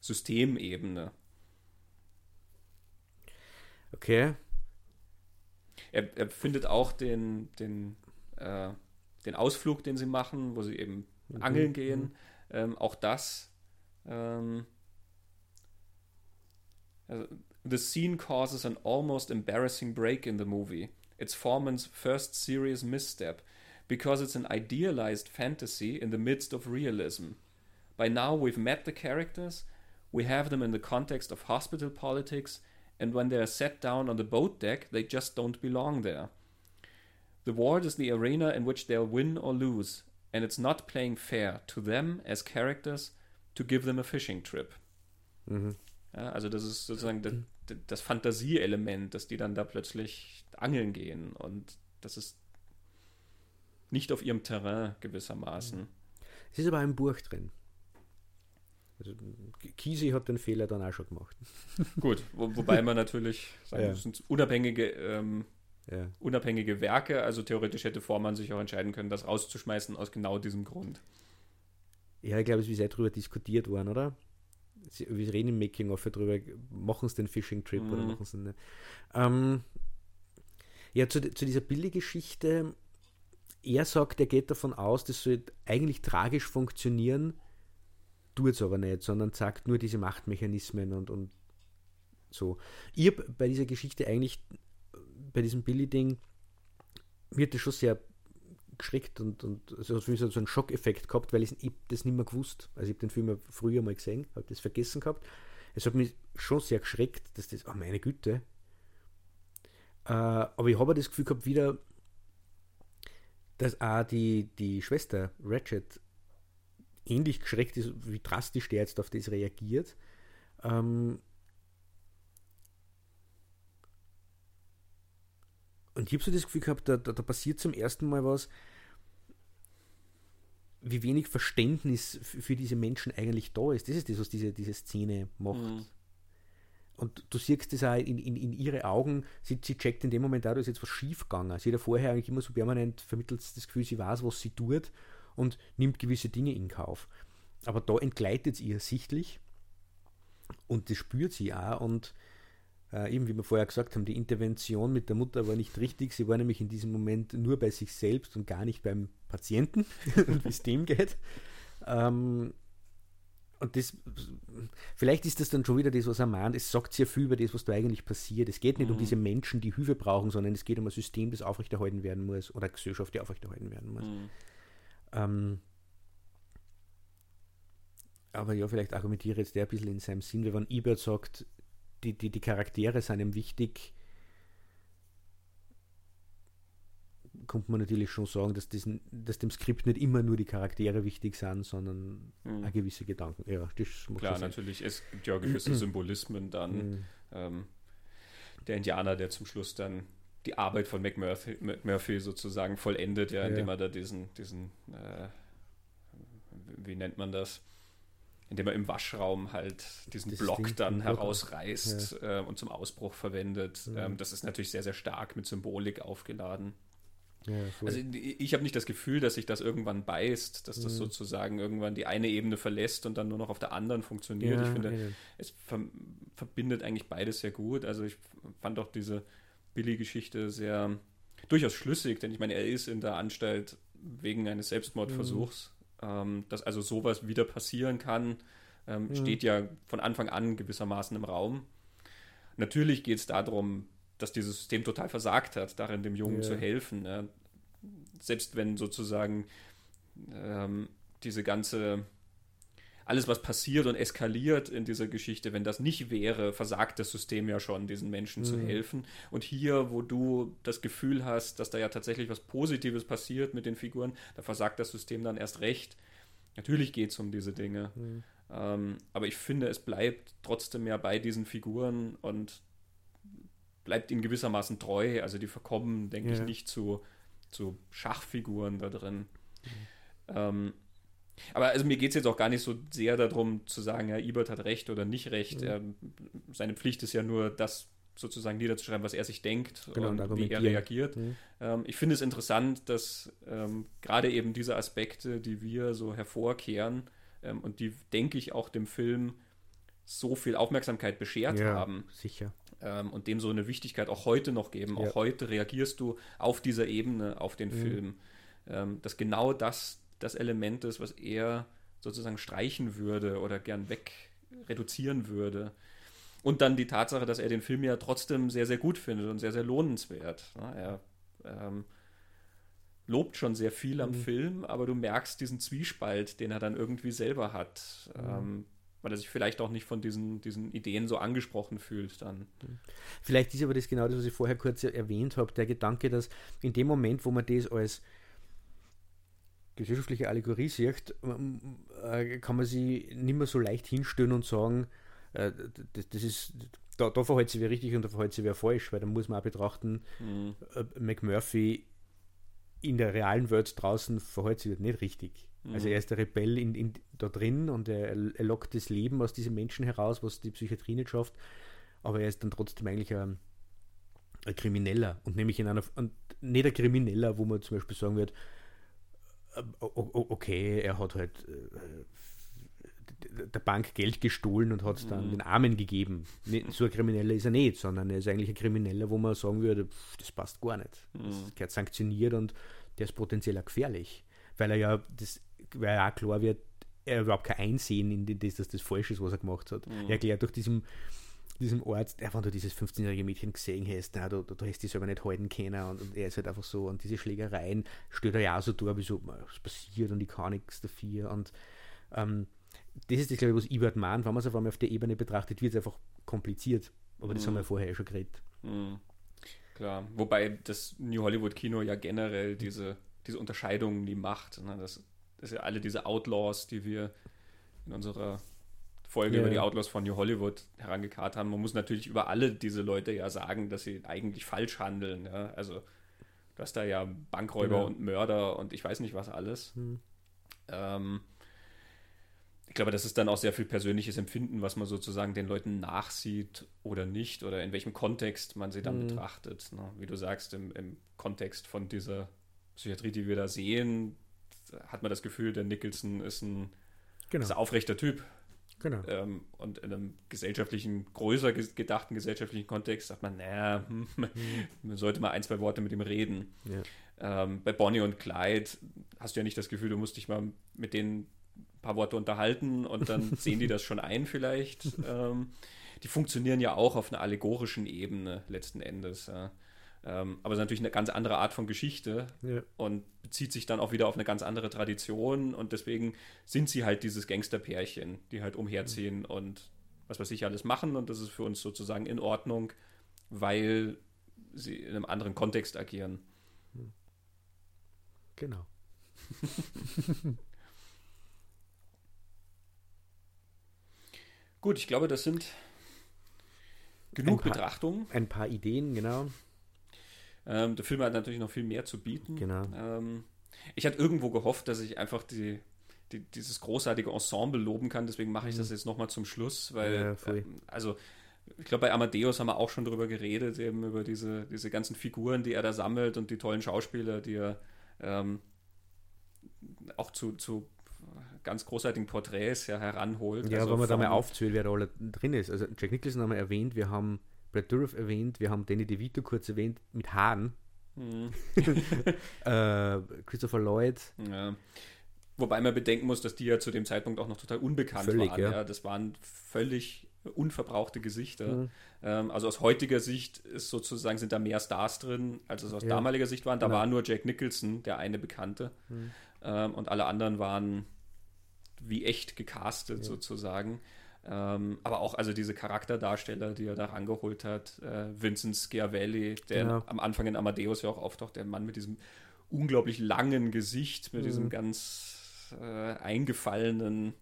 Systemebene. Okay. Er, er findet auch den, den, äh, den Ausflug, den sie machen, wo sie eben mhm. angeln gehen. Mhm. Ähm, auch das. Ähm, also, the scene causes an almost embarrassing break in the movie. It's Foreman's first serious misstep. Because it's an idealized fantasy in the midst of realism. By now, we've met the characters, we have them in the context of hospital politics, and when they are set down on the boat deck, they just don't belong there. The ward is the arena in which they'll win or lose, and it's not playing fair to them as characters to give them a fishing trip. Mhm. Ja, also das ist sozusagen das, das Fantasieelement, dass die dann da plötzlich angeln gehen und das ist nicht auf ihrem Terrain gewissermaßen. Es ist aber ein Buch drin. Also Kisi hat den Fehler dann auch schon gemacht. Gut, wo, wobei man natürlich sagen, ja. sind unabhängige, ähm, ja. unabhängige Werke, also theoretisch hätte Vormann sich auch entscheiden können, das rauszuschmeißen aus genau diesem Grund. Ja, ich glaube, es ist sehr darüber diskutiert worden, oder? Wir reden im Making-of darüber, machen sie den Fishing-Trip mhm. oder machen sie nicht. Ähm, ja, zu, zu dieser Billy-Geschichte, er sagt, er geht davon aus, das soll eigentlich tragisch funktionieren, tut es aber nicht, sondern sagt nur diese Machtmechanismen und, und so. Habe bei dieser Geschichte eigentlich, bei diesem Billy-Ding, mir hat das schon sehr geschreckt und, und also für mich so einen Schockeffekt gehabt, weil ich, ich das nicht mehr gewusst. Also ich habe den Film ja früher mal gesehen, habe das vergessen gehabt. Es hat mich schon sehr geschreckt, dass das, oh meine Güte. Äh, aber ich habe das Gefühl gehabt, wieder, dass auch die, die Schwester Ratchet ähnlich geschreckt ist, wie drastisch der jetzt auf das reagiert. Ähm, und ich habe so das Gefühl gehabt, da, da, da, passiert zum ersten Mal was, wie wenig Verständnis für diese Menschen eigentlich da ist. Das ist das, was diese, diese Szene macht. Mhm. Und du siehst das auch in, in, in ihre Augen, sie, sie checkt in dem Moment auch, da ist jetzt was schief gegangen. Sie hat ja vorher eigentlich immer so permanent vermittelt das Gefühl, sie weiß, was sie tut und nimmt gewisse Dinge in Kauf. Aber da entgleitet es ihr sichtlich und das spürt sie auch und äh, eben wie wir vorher gesagt haben, die Intervention mit der Mutter war nicht richtig. Sie war nämlich in diesem Moment nur bei sich selbst und gar nicht beim Patienten und wie es dem geht. Ähm, und das, vielleicht ist das dann schon wieder das, was er meint. Es sagt sehr viel über das, was da eigentlich passiert. Es geht nicht mhm. um diese Menschen, die Hilfe brauchen, sondern es geht um ein System, das aufrechterhalten werden muss oder eine Gesellschaft, die aufrechterhalten werden muss. Mhm. Ähm, aber ja, vielleicht argumentiere jetzt der ein bisschen in seinem Sinn, weil wenn Ebert sagt, die, die, die Charaktere sind ihm wichtig, kommt man natürlich schon sagen, dass, das, dass dem Skript nicht immer nur die Charaktere wichtig sind, sondern mhm. gewisse Gedanken. Ja, Klar, natürlich. Es gibt ja gewisse Symbolismen dann. Mhm. Ähm, der Indianer, der zum Schluss dann die Arbeit von McMurphy, McMurphy sozusagen vollendet, ja, indem ja. er da diesen, diesen äh, wie nennt man das? Indem er im Waschraum halt diesen das Block dann herausreißt ja. äh, und zum Ausbruch verwendet. Ja. Ähm, das ist natürlich sehr, sehr stark mit Symbolik aufgeladen. Ja, also ich habe nicht das Gefühl, dass sich das irgendwann beißt, dass das mhm. sozusagen irgendwann die eine Ebene verlässt und dann nur noch auf der anderen funktioniert. Ja, ich finde, ja. es ver verbindet eigentlich beides sehr gut. Also ich fand auch diese Billy-Geschichte sehr durchaus schlüssig, denn ich meine, er ist in der Anstalt wegen eines Selbstmordversuchs. Mhm. Ähm, dass also sowas wieder passieren kann, ähm, mhm. steht ja von Anfang an gewissermaßen im Raum. Natürlich geht es darum, dass dieses System total versagt hat, darin dem Jungen ja. zu helfen. Ja. Selbst wenn sozusagen ähm, diese ganze alles, was passiert und eskaliert in dieser Geschichte, wenn das nicht wäre, versagt das System ja schon, diesen Menschen mhm. zu helfen. Und hier, wo du das Gefühl hast, dass da ja tatsächlich was Positives passiert mit den Figuren, da versagt das System dann erst recht. Natürlich geht es um diese Dinge. Mhm. Ähm, aber ich finde, es bleibt trotzdem ja bei diesen Figuren und bleibt ihnen gewissermaßen treu. Also die verkommen, denke ja. ich, nicht zu, zu Schachfiguren da drin. Mhm. Ähm, aber also mir geht es jetzt auch gar nicht so sehr darum zu sagen, ja, Ebert hat recht oder nicht recht. Mhm. Er, seine Pflicht ist ja nur, das sozusagen niederzuschreiben, was er sich denkt genau, und wie er reagiert. Mhm. Ähm, ich finde es interessant, dass ähm, gerade eben diese Aspekte, die wir so hervorkehren ähm, und die, denke ich, auch dem Film so viel Aufmerksamkeit beschert ja, haben. Sicher ähm, und dem so eine Wichtigkeit auch heute noch geben. Ja. Auch heute reagierst du auf dieser Ebene auf den mhm. Film. Ähm, dass genau das das Element ist, was er sozusagen streichen würde oder gern weg reduzieren würde. Und dann die Tatsache, dass er den Film ja trotzdem sehr, sehr gut findet und sehr, sehr lohnenswert. Er ähm, lobt schon sehr viel am mhm. Film, aber du merkst diesen Zwiespalt, den er dann irgendwie selber hat. Mhm. Ähm, weil er sich vielleicht auch nicht von diesen, diesen Ideen so angesprochen fühlt dann. Mhm. Vielleicht ist aber das genau das, was ich vorher kurz erwähnt habe, der Gedanke, dass in dem Moment, wo man das als gesellschaftliche Allegorie sieht, äh, kann man sie nicht mehr so leicht hinstellen und sagen, äh, das, das ist da, da verhält sich wer richtig und da verhält sich wer falsch, weil da muss man auch betrachten, mhm. McMurphy in der realen Welt draußen verhält sich nicht richtig. Mhm. Also er ist der Rebell in, in, da drin und er, er lockt das Leben aus diesen Menschen heraus, was die Psychiatrie nicht schafft, aber er ist dann trotzdem eigentlich ein, ein Krimineller und nämlich in einer, und nicht ein Krimineller, wo man zum Beispiel sagen wird, äh, okay, er hat halt äh, der Bank Geld gestohlen und hat es dann mhm. den Armen gegeben. So ein Krimineller ist er nicht, sondern er ist eigentlich ein Krimineller, wo man sagen würde, pff, das passt gar nicht. Das mhm. gehört sanktioniert und der ist potenziell auch gefährlich. Weil er ja, das, weil ja auch klar wird, er überhaupt kein Einsehen in das, dass das falsch ist, was er gemacht hat. Mhm. Er erklärt durch diesem diesem Ort, ja, wenn du dieses 15-jährige Mädchen gesehen hast, na, du, du, hast die selber nicht halten können und, und, er ist halt einfach so, und diese Schlägereien stellt er ja auch so durch, wie so, was passiert und ich kann nichts dafür und ähm, das ist das, glaube ich, was Ebert meint. Wenn man es auf einmal auf der Ebene betrachtet, wird es einfach kompliziert. Aber das mhm. haben wir vorher ja schon geredet. Mhm. Klar, wobei das New Hollywood Kino ja generell diese, diese Unterscheidungen nie macht. Ne? Das, das sind ja alle diese Outlaws, die wir in unserer Folge ja. über die Outlaws von New Hollywood herangekarrt haben. Man muss natürlich über alle diese Leute ja sagen, dass sie eigentlich falsch handeln. Ja? Also, du hast da ja Bankräuber genau. und Mörder und ich weiß nicht was alles. Mhm. Ähm, ich glaube, das ist dann auch sehr viel persönliches Empfinden, was man sozusagen den Leuten nachsieht oder nicht oder in welchem Kontext man sie dann mhm. betrachtet. Ne? Wie du sagst, im, im, Kontext von dieser Psychiatrie, die wir da sehen, hat man das Gefühl, der Nicholson ist ein, genau. ist ein aufrechter Typ. Genau. Ähm, und in einem gesellschaftlichen, größer gedachten gesellschaftlichen Kontext sagt man, naja, hm, man sollte mal ein, zwei Worte mit ihm reden. Ja. Ähm, bei Bonnie und Clyde hast du ja nicht das Gefühl, du musst dich mal mit denen paar Worte unterhalten und dann sehen die das schon ein vielleicht. Ähm, die funktionieren ja auch auf einer allegorischen Ebene letzten Endes. Ja. Ähm, aber es ist natürlich eine ganz andere Art von Geschichte ja. und bezieht sich dann auch wieder auf eine ganz andere Tradition und deswegen sind sie halt dieses Gangsterpärchen, die halt umherziehen mhm. und was weiß ich alles machen und das ist für uns sozusagen in Ordnung, weil sie in einem anderen Kontext agieren. Genau. Gut, ich glaube, das sind genug ein paar, Betrachtungen. Ein paar Ideen, genau. Ähm, der Film hat natürlich noch viel mehr zu bieten. Genau. Ähm, ich hatte irgendwo gehofft, dass ich einfach die, die, dieses großartige Ensemble loben kann. Deswegen mache ich das mhm. jetzt nochmal zum Schluss, weil, ja, äh, also, ich glaube, bei Amadeus haben wir auch schon darüber geredet, eben über diese, diese ganzen Figuren, die er da sammelt und die tollen Schauspieler, die er ähm, auch zu, zu ganz großartigen Porträts ja heranholt. Ja, also wenn man da mal aufzählt, wer da alle drin ist. Also Jack Nicholson haben wir erwähnt, wir haben Brad Dourif erwähnt, wir haben Danny DeVito kurz erwähnt mit Haaren. Mhm. äh, Christopher Lloyd. Ja. Wobei man bedenken muss, dass die ja zu dem Zeitpunkt auch noch total unbekannt völlig, waren. Ja. ja. Das waren völlig unverbrauchte Gesichter. Mhm. Ähm, also aus heutiger Sicht ist sozusagen sind da mehr Stars drin, als es aus ja. damaliger Sicht waren. Da genau. war nur Jack Nicholson, der eine Bekannte. Mhm. Ähm, und alle anderen waren wie echt gecastet sozusagen. Ähm, aber auch also diese Charakterdarsteller, die er da rangeholt hat, äh, Vincent Schiavelli, der genau. am Anfang in Amadeus ja auch auftaucht, der Mann mit diesem unglaublich langen Gesicht, mit mhm. diesen ganz äh, eingefallenen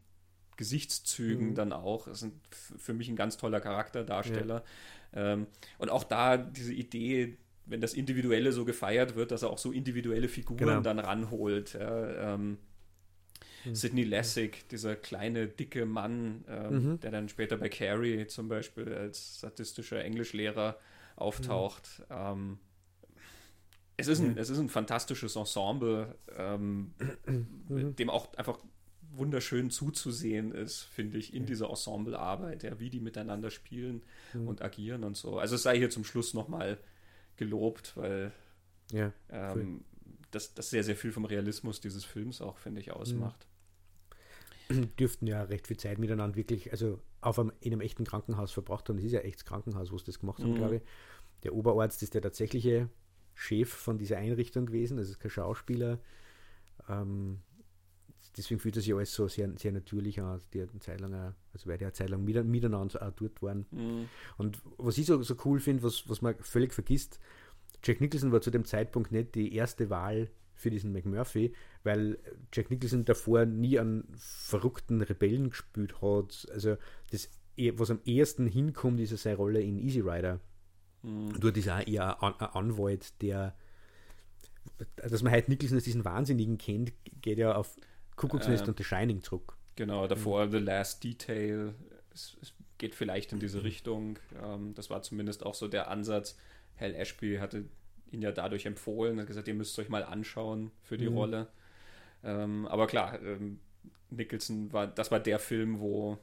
Gesichtszügen mhm. dann auch. Das ist für mich ein ganz toller Charakterdarsteller. Ja. Ähm, und auch da diese Idee, wenn das Individuelle so gefeiert wird, dass er auch so individuelle Figuren genau. dann ranholt. Ja, ähm, mhm. Sidney Lessig, dieser kleine, dicke Mann, ähm, mhm. der dann später bei Carrie zum Beispiel als sadistischer Englischlehrer auftaucht. Mhm. Ähm, es, ist ein, es ist ein fantastisches Ensemble, ähm, mhm. dem auch einfach wunderschön zuzusehen ist, finde ich, in dieser Ensemblearbeit, ja, wie die miteinander spielen mhm. und agieren und so. Also es sei hier zum Schluss nochmal gelobt, weil ja, ähm, das, das sehr, sehr viel vom Realismus dieses Films auch, finde ich, ausmacht. Dürften ja recht viel Zeit miteinander wirklich, also auf einem, in einem echten Krankenhaus verbracht haben. Das ist ja echtes Krankenhaus, wo sie das gemacht haben, mhm. glaube ich. Der Oberarzt ist der tatsächliche Chef von dieser Einrichtung gewesen, also kein Schauspieler. Ähm, deswegen fühlt das sich alles so sehr, sehr natürlich an, die eine Zeit lang, auch, also weil die eine Zeit lang miteinander auch dort waren. Mhm. Und was ich so, so cool finde, was, was man völlig vergisst, Jack Nicholson war zu dem Zeitpunkt nicht die erste Wahl für diesen McMurphy, weil Jack Nicholson davor nie einen verrückten Rebellen gespielt hat. Also das, was am ehesten hinkommt, ist seine Rolle in Easy Rider. Mhm. Dort ist auch eher ein Anwalt, der dass man halt Nicholson als diesen Wahnsinnigen kennt, geht ja auf Kuckucksnest ähm, und The Shining zurück. Genau, davor mhm. The Last Detail. Es, es, geht vielleicht in diese mhm. Richtung. Ähm, das war zumindest auch so der Ansatz. Hal Ashby hatte ihn ja dadurch empfohlen und gesagt, ihr müsst euch mal anschauen für die mhm. Rolle. Ähm, aber klar, ähm, Nicholson war, das war der Film, wo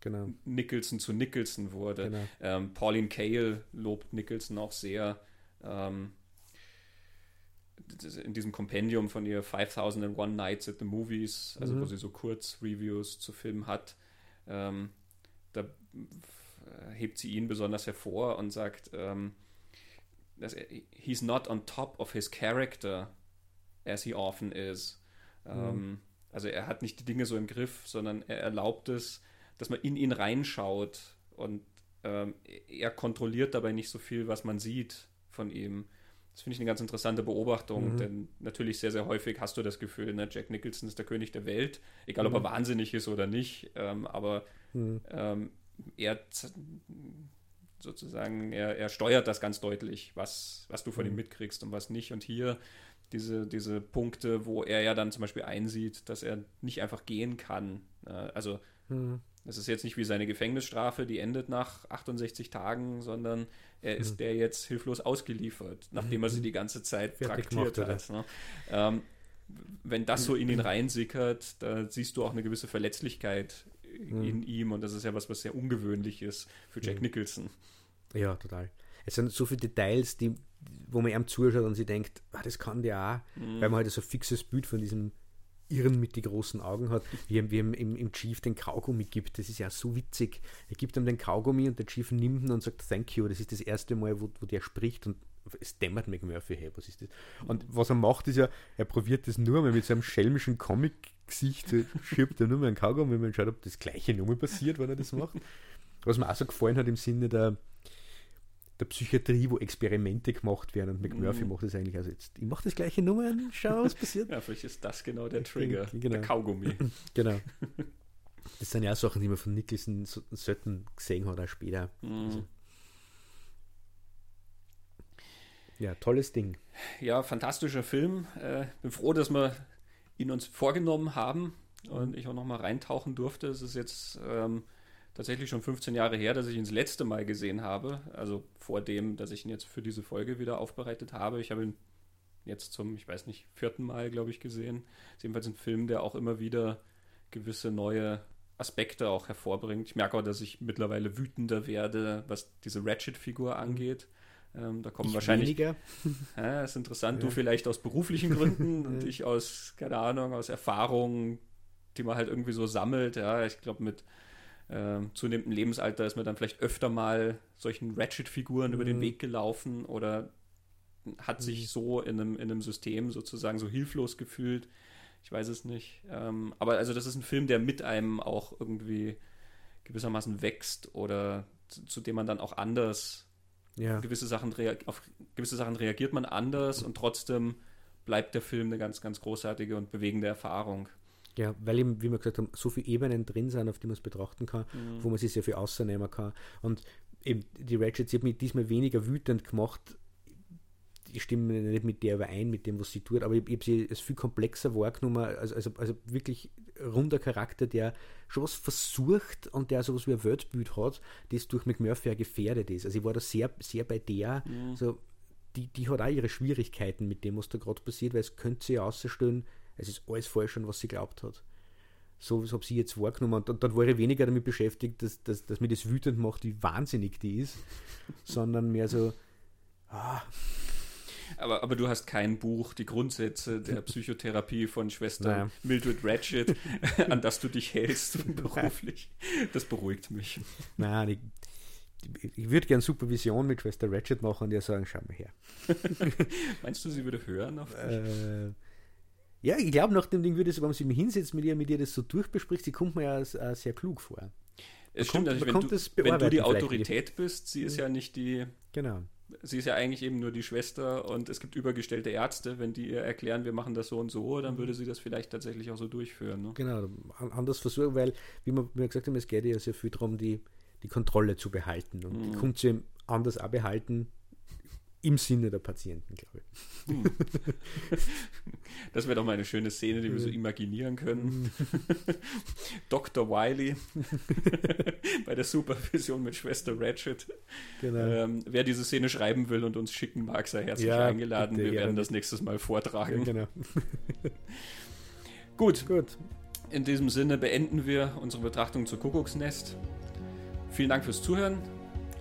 genau. Nicholson zu Nicholson wurde. Genau. Ähm, Pauline Kael lobt Nicholson auch sehr. Ähm, in diesem Kompendium von ihr 5001 Nights at the Movies, also mhm. wo sie so Kurzreviews zu Filmen hat, ähm, da hebt sie ihn besonders hervor und sagt, ähm, dass er, he's not on top of his character as he often is. Mhm. Ähm, also er hat nicht die Dinge so im Griff, sondern er erlaubt es, dass man in ihn reinschaut und ähm, er kontrolliert dabei nicht so viel, was man sieht von ihm. Das finde ich eine ganz interessante Beobachtung, mhm. denn natürlich sehr, sehr häufig hast du das Gefühl, ne, Jack Nicholson ist der König der Welt, egal mhm. ob er mhm. wahnsinnig ist oder nicht, ähm, aber mhm. ähm, er sozusagen, er, er steuert das ganz deutlich, was, was du von ihm mhm. mitkriegst und was nicht. Und hier diese, diese Punkte, wo er ja dann zum Beispiel einsieht, dass er nicht einfach gehen kann. Äh, also mhm. das ist jetzt nicht wie seine Gefängnisstrafe, die endet nach 68 Tagen, sondern er ist mhm. der jetzt hilflos ausgeliefert, nachdem er sie die ganze Zeit Fertig traktiert hat. Ne? Ähm, wenn das so in ihn reinsickert, da siehst du auch eine gewisse Verletzlichkeit mhm. in ihm und das ist ja was, was sehr ungewöhnlich ist für Jack mhm. Nicholson. Ja, total. Es sind so viele Details, die, wo man ihm zuschaut und sie denkt, ah, das kann der auch, mhm. weil man halt so ein fixes Bild von diesem Irren mit den großen Augen hat, wie er, wie er im, im Chief den Kaugummi gibt. Das ist ja so witzig. Er gibt ihm den Kaugummi und der Chief nimmt ihn und sagt Thank you. Das ist das erste Mal, wo, wo der spricht und es dämmert McMurphy, hey, was ist das? Und was er macht, ist ja, er probiert das nur mal mit seinem schelmischen Comic-Gesicht, schiebt er nur mal einen Kaugummi und schaut, ob das gleiche nochmal passiert, wenn er das macht. Was mir auch so gefallen hat im Sinne der, der Psychiatrie, wo Experimente gemacht werden und McMurphy mhm. macht das eigentlich also jetzt. Ich mache das gleiche Nummer und schau, was passiert. ja, vielleicht ist das genau der Trigger, genau. der Kaugummi. genau. Das sind ja auch Sachen, die man von Nicholson so, selten gesehen hat, auch später. Mhm. Also. Ja, tolles Ding. Ja, fantastischer Film. Äh, bin froh, dass wir ihn uns vorgenommen haben und mhm. ich auch noch mal reintauchen durfte. Es ist jetzt ähm, tatsächlich schon 15 Jahre her, dass ich ihn das letzte Mal gesehen habe. Also vor dem, dass ich ihn jetzt für diese Folge wieder aufbereitet habe. Ich habe ihn jetzt zum, ich weiß nicht, vierten Mal, glaube ich, gesehen. Ist jedenfalls ein Film, der auch immer wieder gewisse neue Aspekte auch hervorbringt. Ich merke auch, dass ich mittlerweile wütender werde, was diese Ratchet-Figur angeht. Ähm, da kommen ich wahrscheinlich. Weniger. Ja, ist interessant. Ja. Du vielleicht aus beruflichen Gründen und ich aus, keine Ahnung, aus Erfahrungen, die man halt irgendwie so sammelt. Ja, ich glaube, mit äh, zunehmendem Lebensalter ist mir dann vielleicht öfter mal solchen Ratchet-Figuren mhm. über den mhm. Weg gelaufen oder hat mhm. sich so in einem, in einem System sozusagen so hilflos gefühlt. Ich weiß es nicht. Ähm, aber also das ist ein Film, der mit einem auch irgendwie gewissermaßen wächst oder zu, zu dem man dann auch anders ja. gewisse Sachen auf gewisse Sachen reagiert man anders und trotzdem bleibt der Film eine ganz, ganz großartige und bewegende Erfahrung. Ja, weil eben, wie wir gesagt haben, so viele Ebenen drin sind, auf die man es betrachten kann, mhm. wo man sich sehr viel außernehmen kann. Und eben die Ratchet hat mich diesmal weniger wütend gemacht. Ich stimme nicht mit der überein, mit dem, was sie tut, aber ich, ich habe sie als viel komplexer wahrgenommen, also, also, also wirklich runder Charakter, der schon was versucht und der sowas wie ein Weltbild hat, das durch McMurphy ja gefährdet ist. Also ich war da sehr, sehr bei der, mhm. so, die, die hat auch ihre Schwierigkeiten mit dem, was da gerade passiert, weil es könnte sie außerstellen, es ist alles falsch an was sie glaubt hat. So habe sie jetzt wahrgenommen. Und dann war ich weniger damit beschäftigt, dass, dass, dass mir das wütend macht, wie wahnsinnig die ist, sondern mehr so, ah. Aber, aber du hast kein Buch, die Grundsätze der Psychotherapie von Schwester naja. Mildred Ratchet, an das du dich hältst beruflich. Das beruhigt mich. Nein, ich, ich würde gern Supervision mit Schwester Ratchet machen und ihr sagen, schau mal her. Meinst du, sie würde hören auf dich? Äh, ja, ich glaube, nach dem Ding würde sie, wenn sie mich hinsetzt mit ihr, mit ihr das so durchbespricht, sie kommt mir ja äh, sehr klug vor. Es stimmt, kommt, also wenn, du, wenn du die Autorität bist, sie ist ja nicht die. Genau. Sie ist ja eigentlich eben nur die Schwester und es gibt übergestellte Ärzte. Wenn die ihr erklären, wir machen das so und so, dann würde sie das vielleicht tatsächlich auch so durchführen. Ne? Genau, anders versuchen, weil, wie wir, wie wir gesagt haben, es geht ja sehr viel darum, die, die Kontrolle zu behalten. Und mhm. die kommt sie anders auch behalten, im Sinne der Patienten, glaube ich. Hm. Das wäre doch mal eine schöne Szene, die wir so imaginieren können. Dr. Wiley bei der Supervision mit Schwester Ratchet. Genau. Ähm, wer diese Szene schreiben will und uns schicken mag, sei herzlich ja, eingeladen. Bitte, wir werden das nächstes Mal vortragen. Ja, genau. Gut. Gut. In diesem Sinne beenden wir unsere Betrachtung zu Kuckucksnest. Vielen Dank fürs Zuhören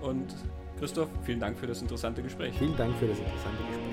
und Christoph, vielen Dank für das interessante Gespräch. Vielen Dank für das interessante Gespräch.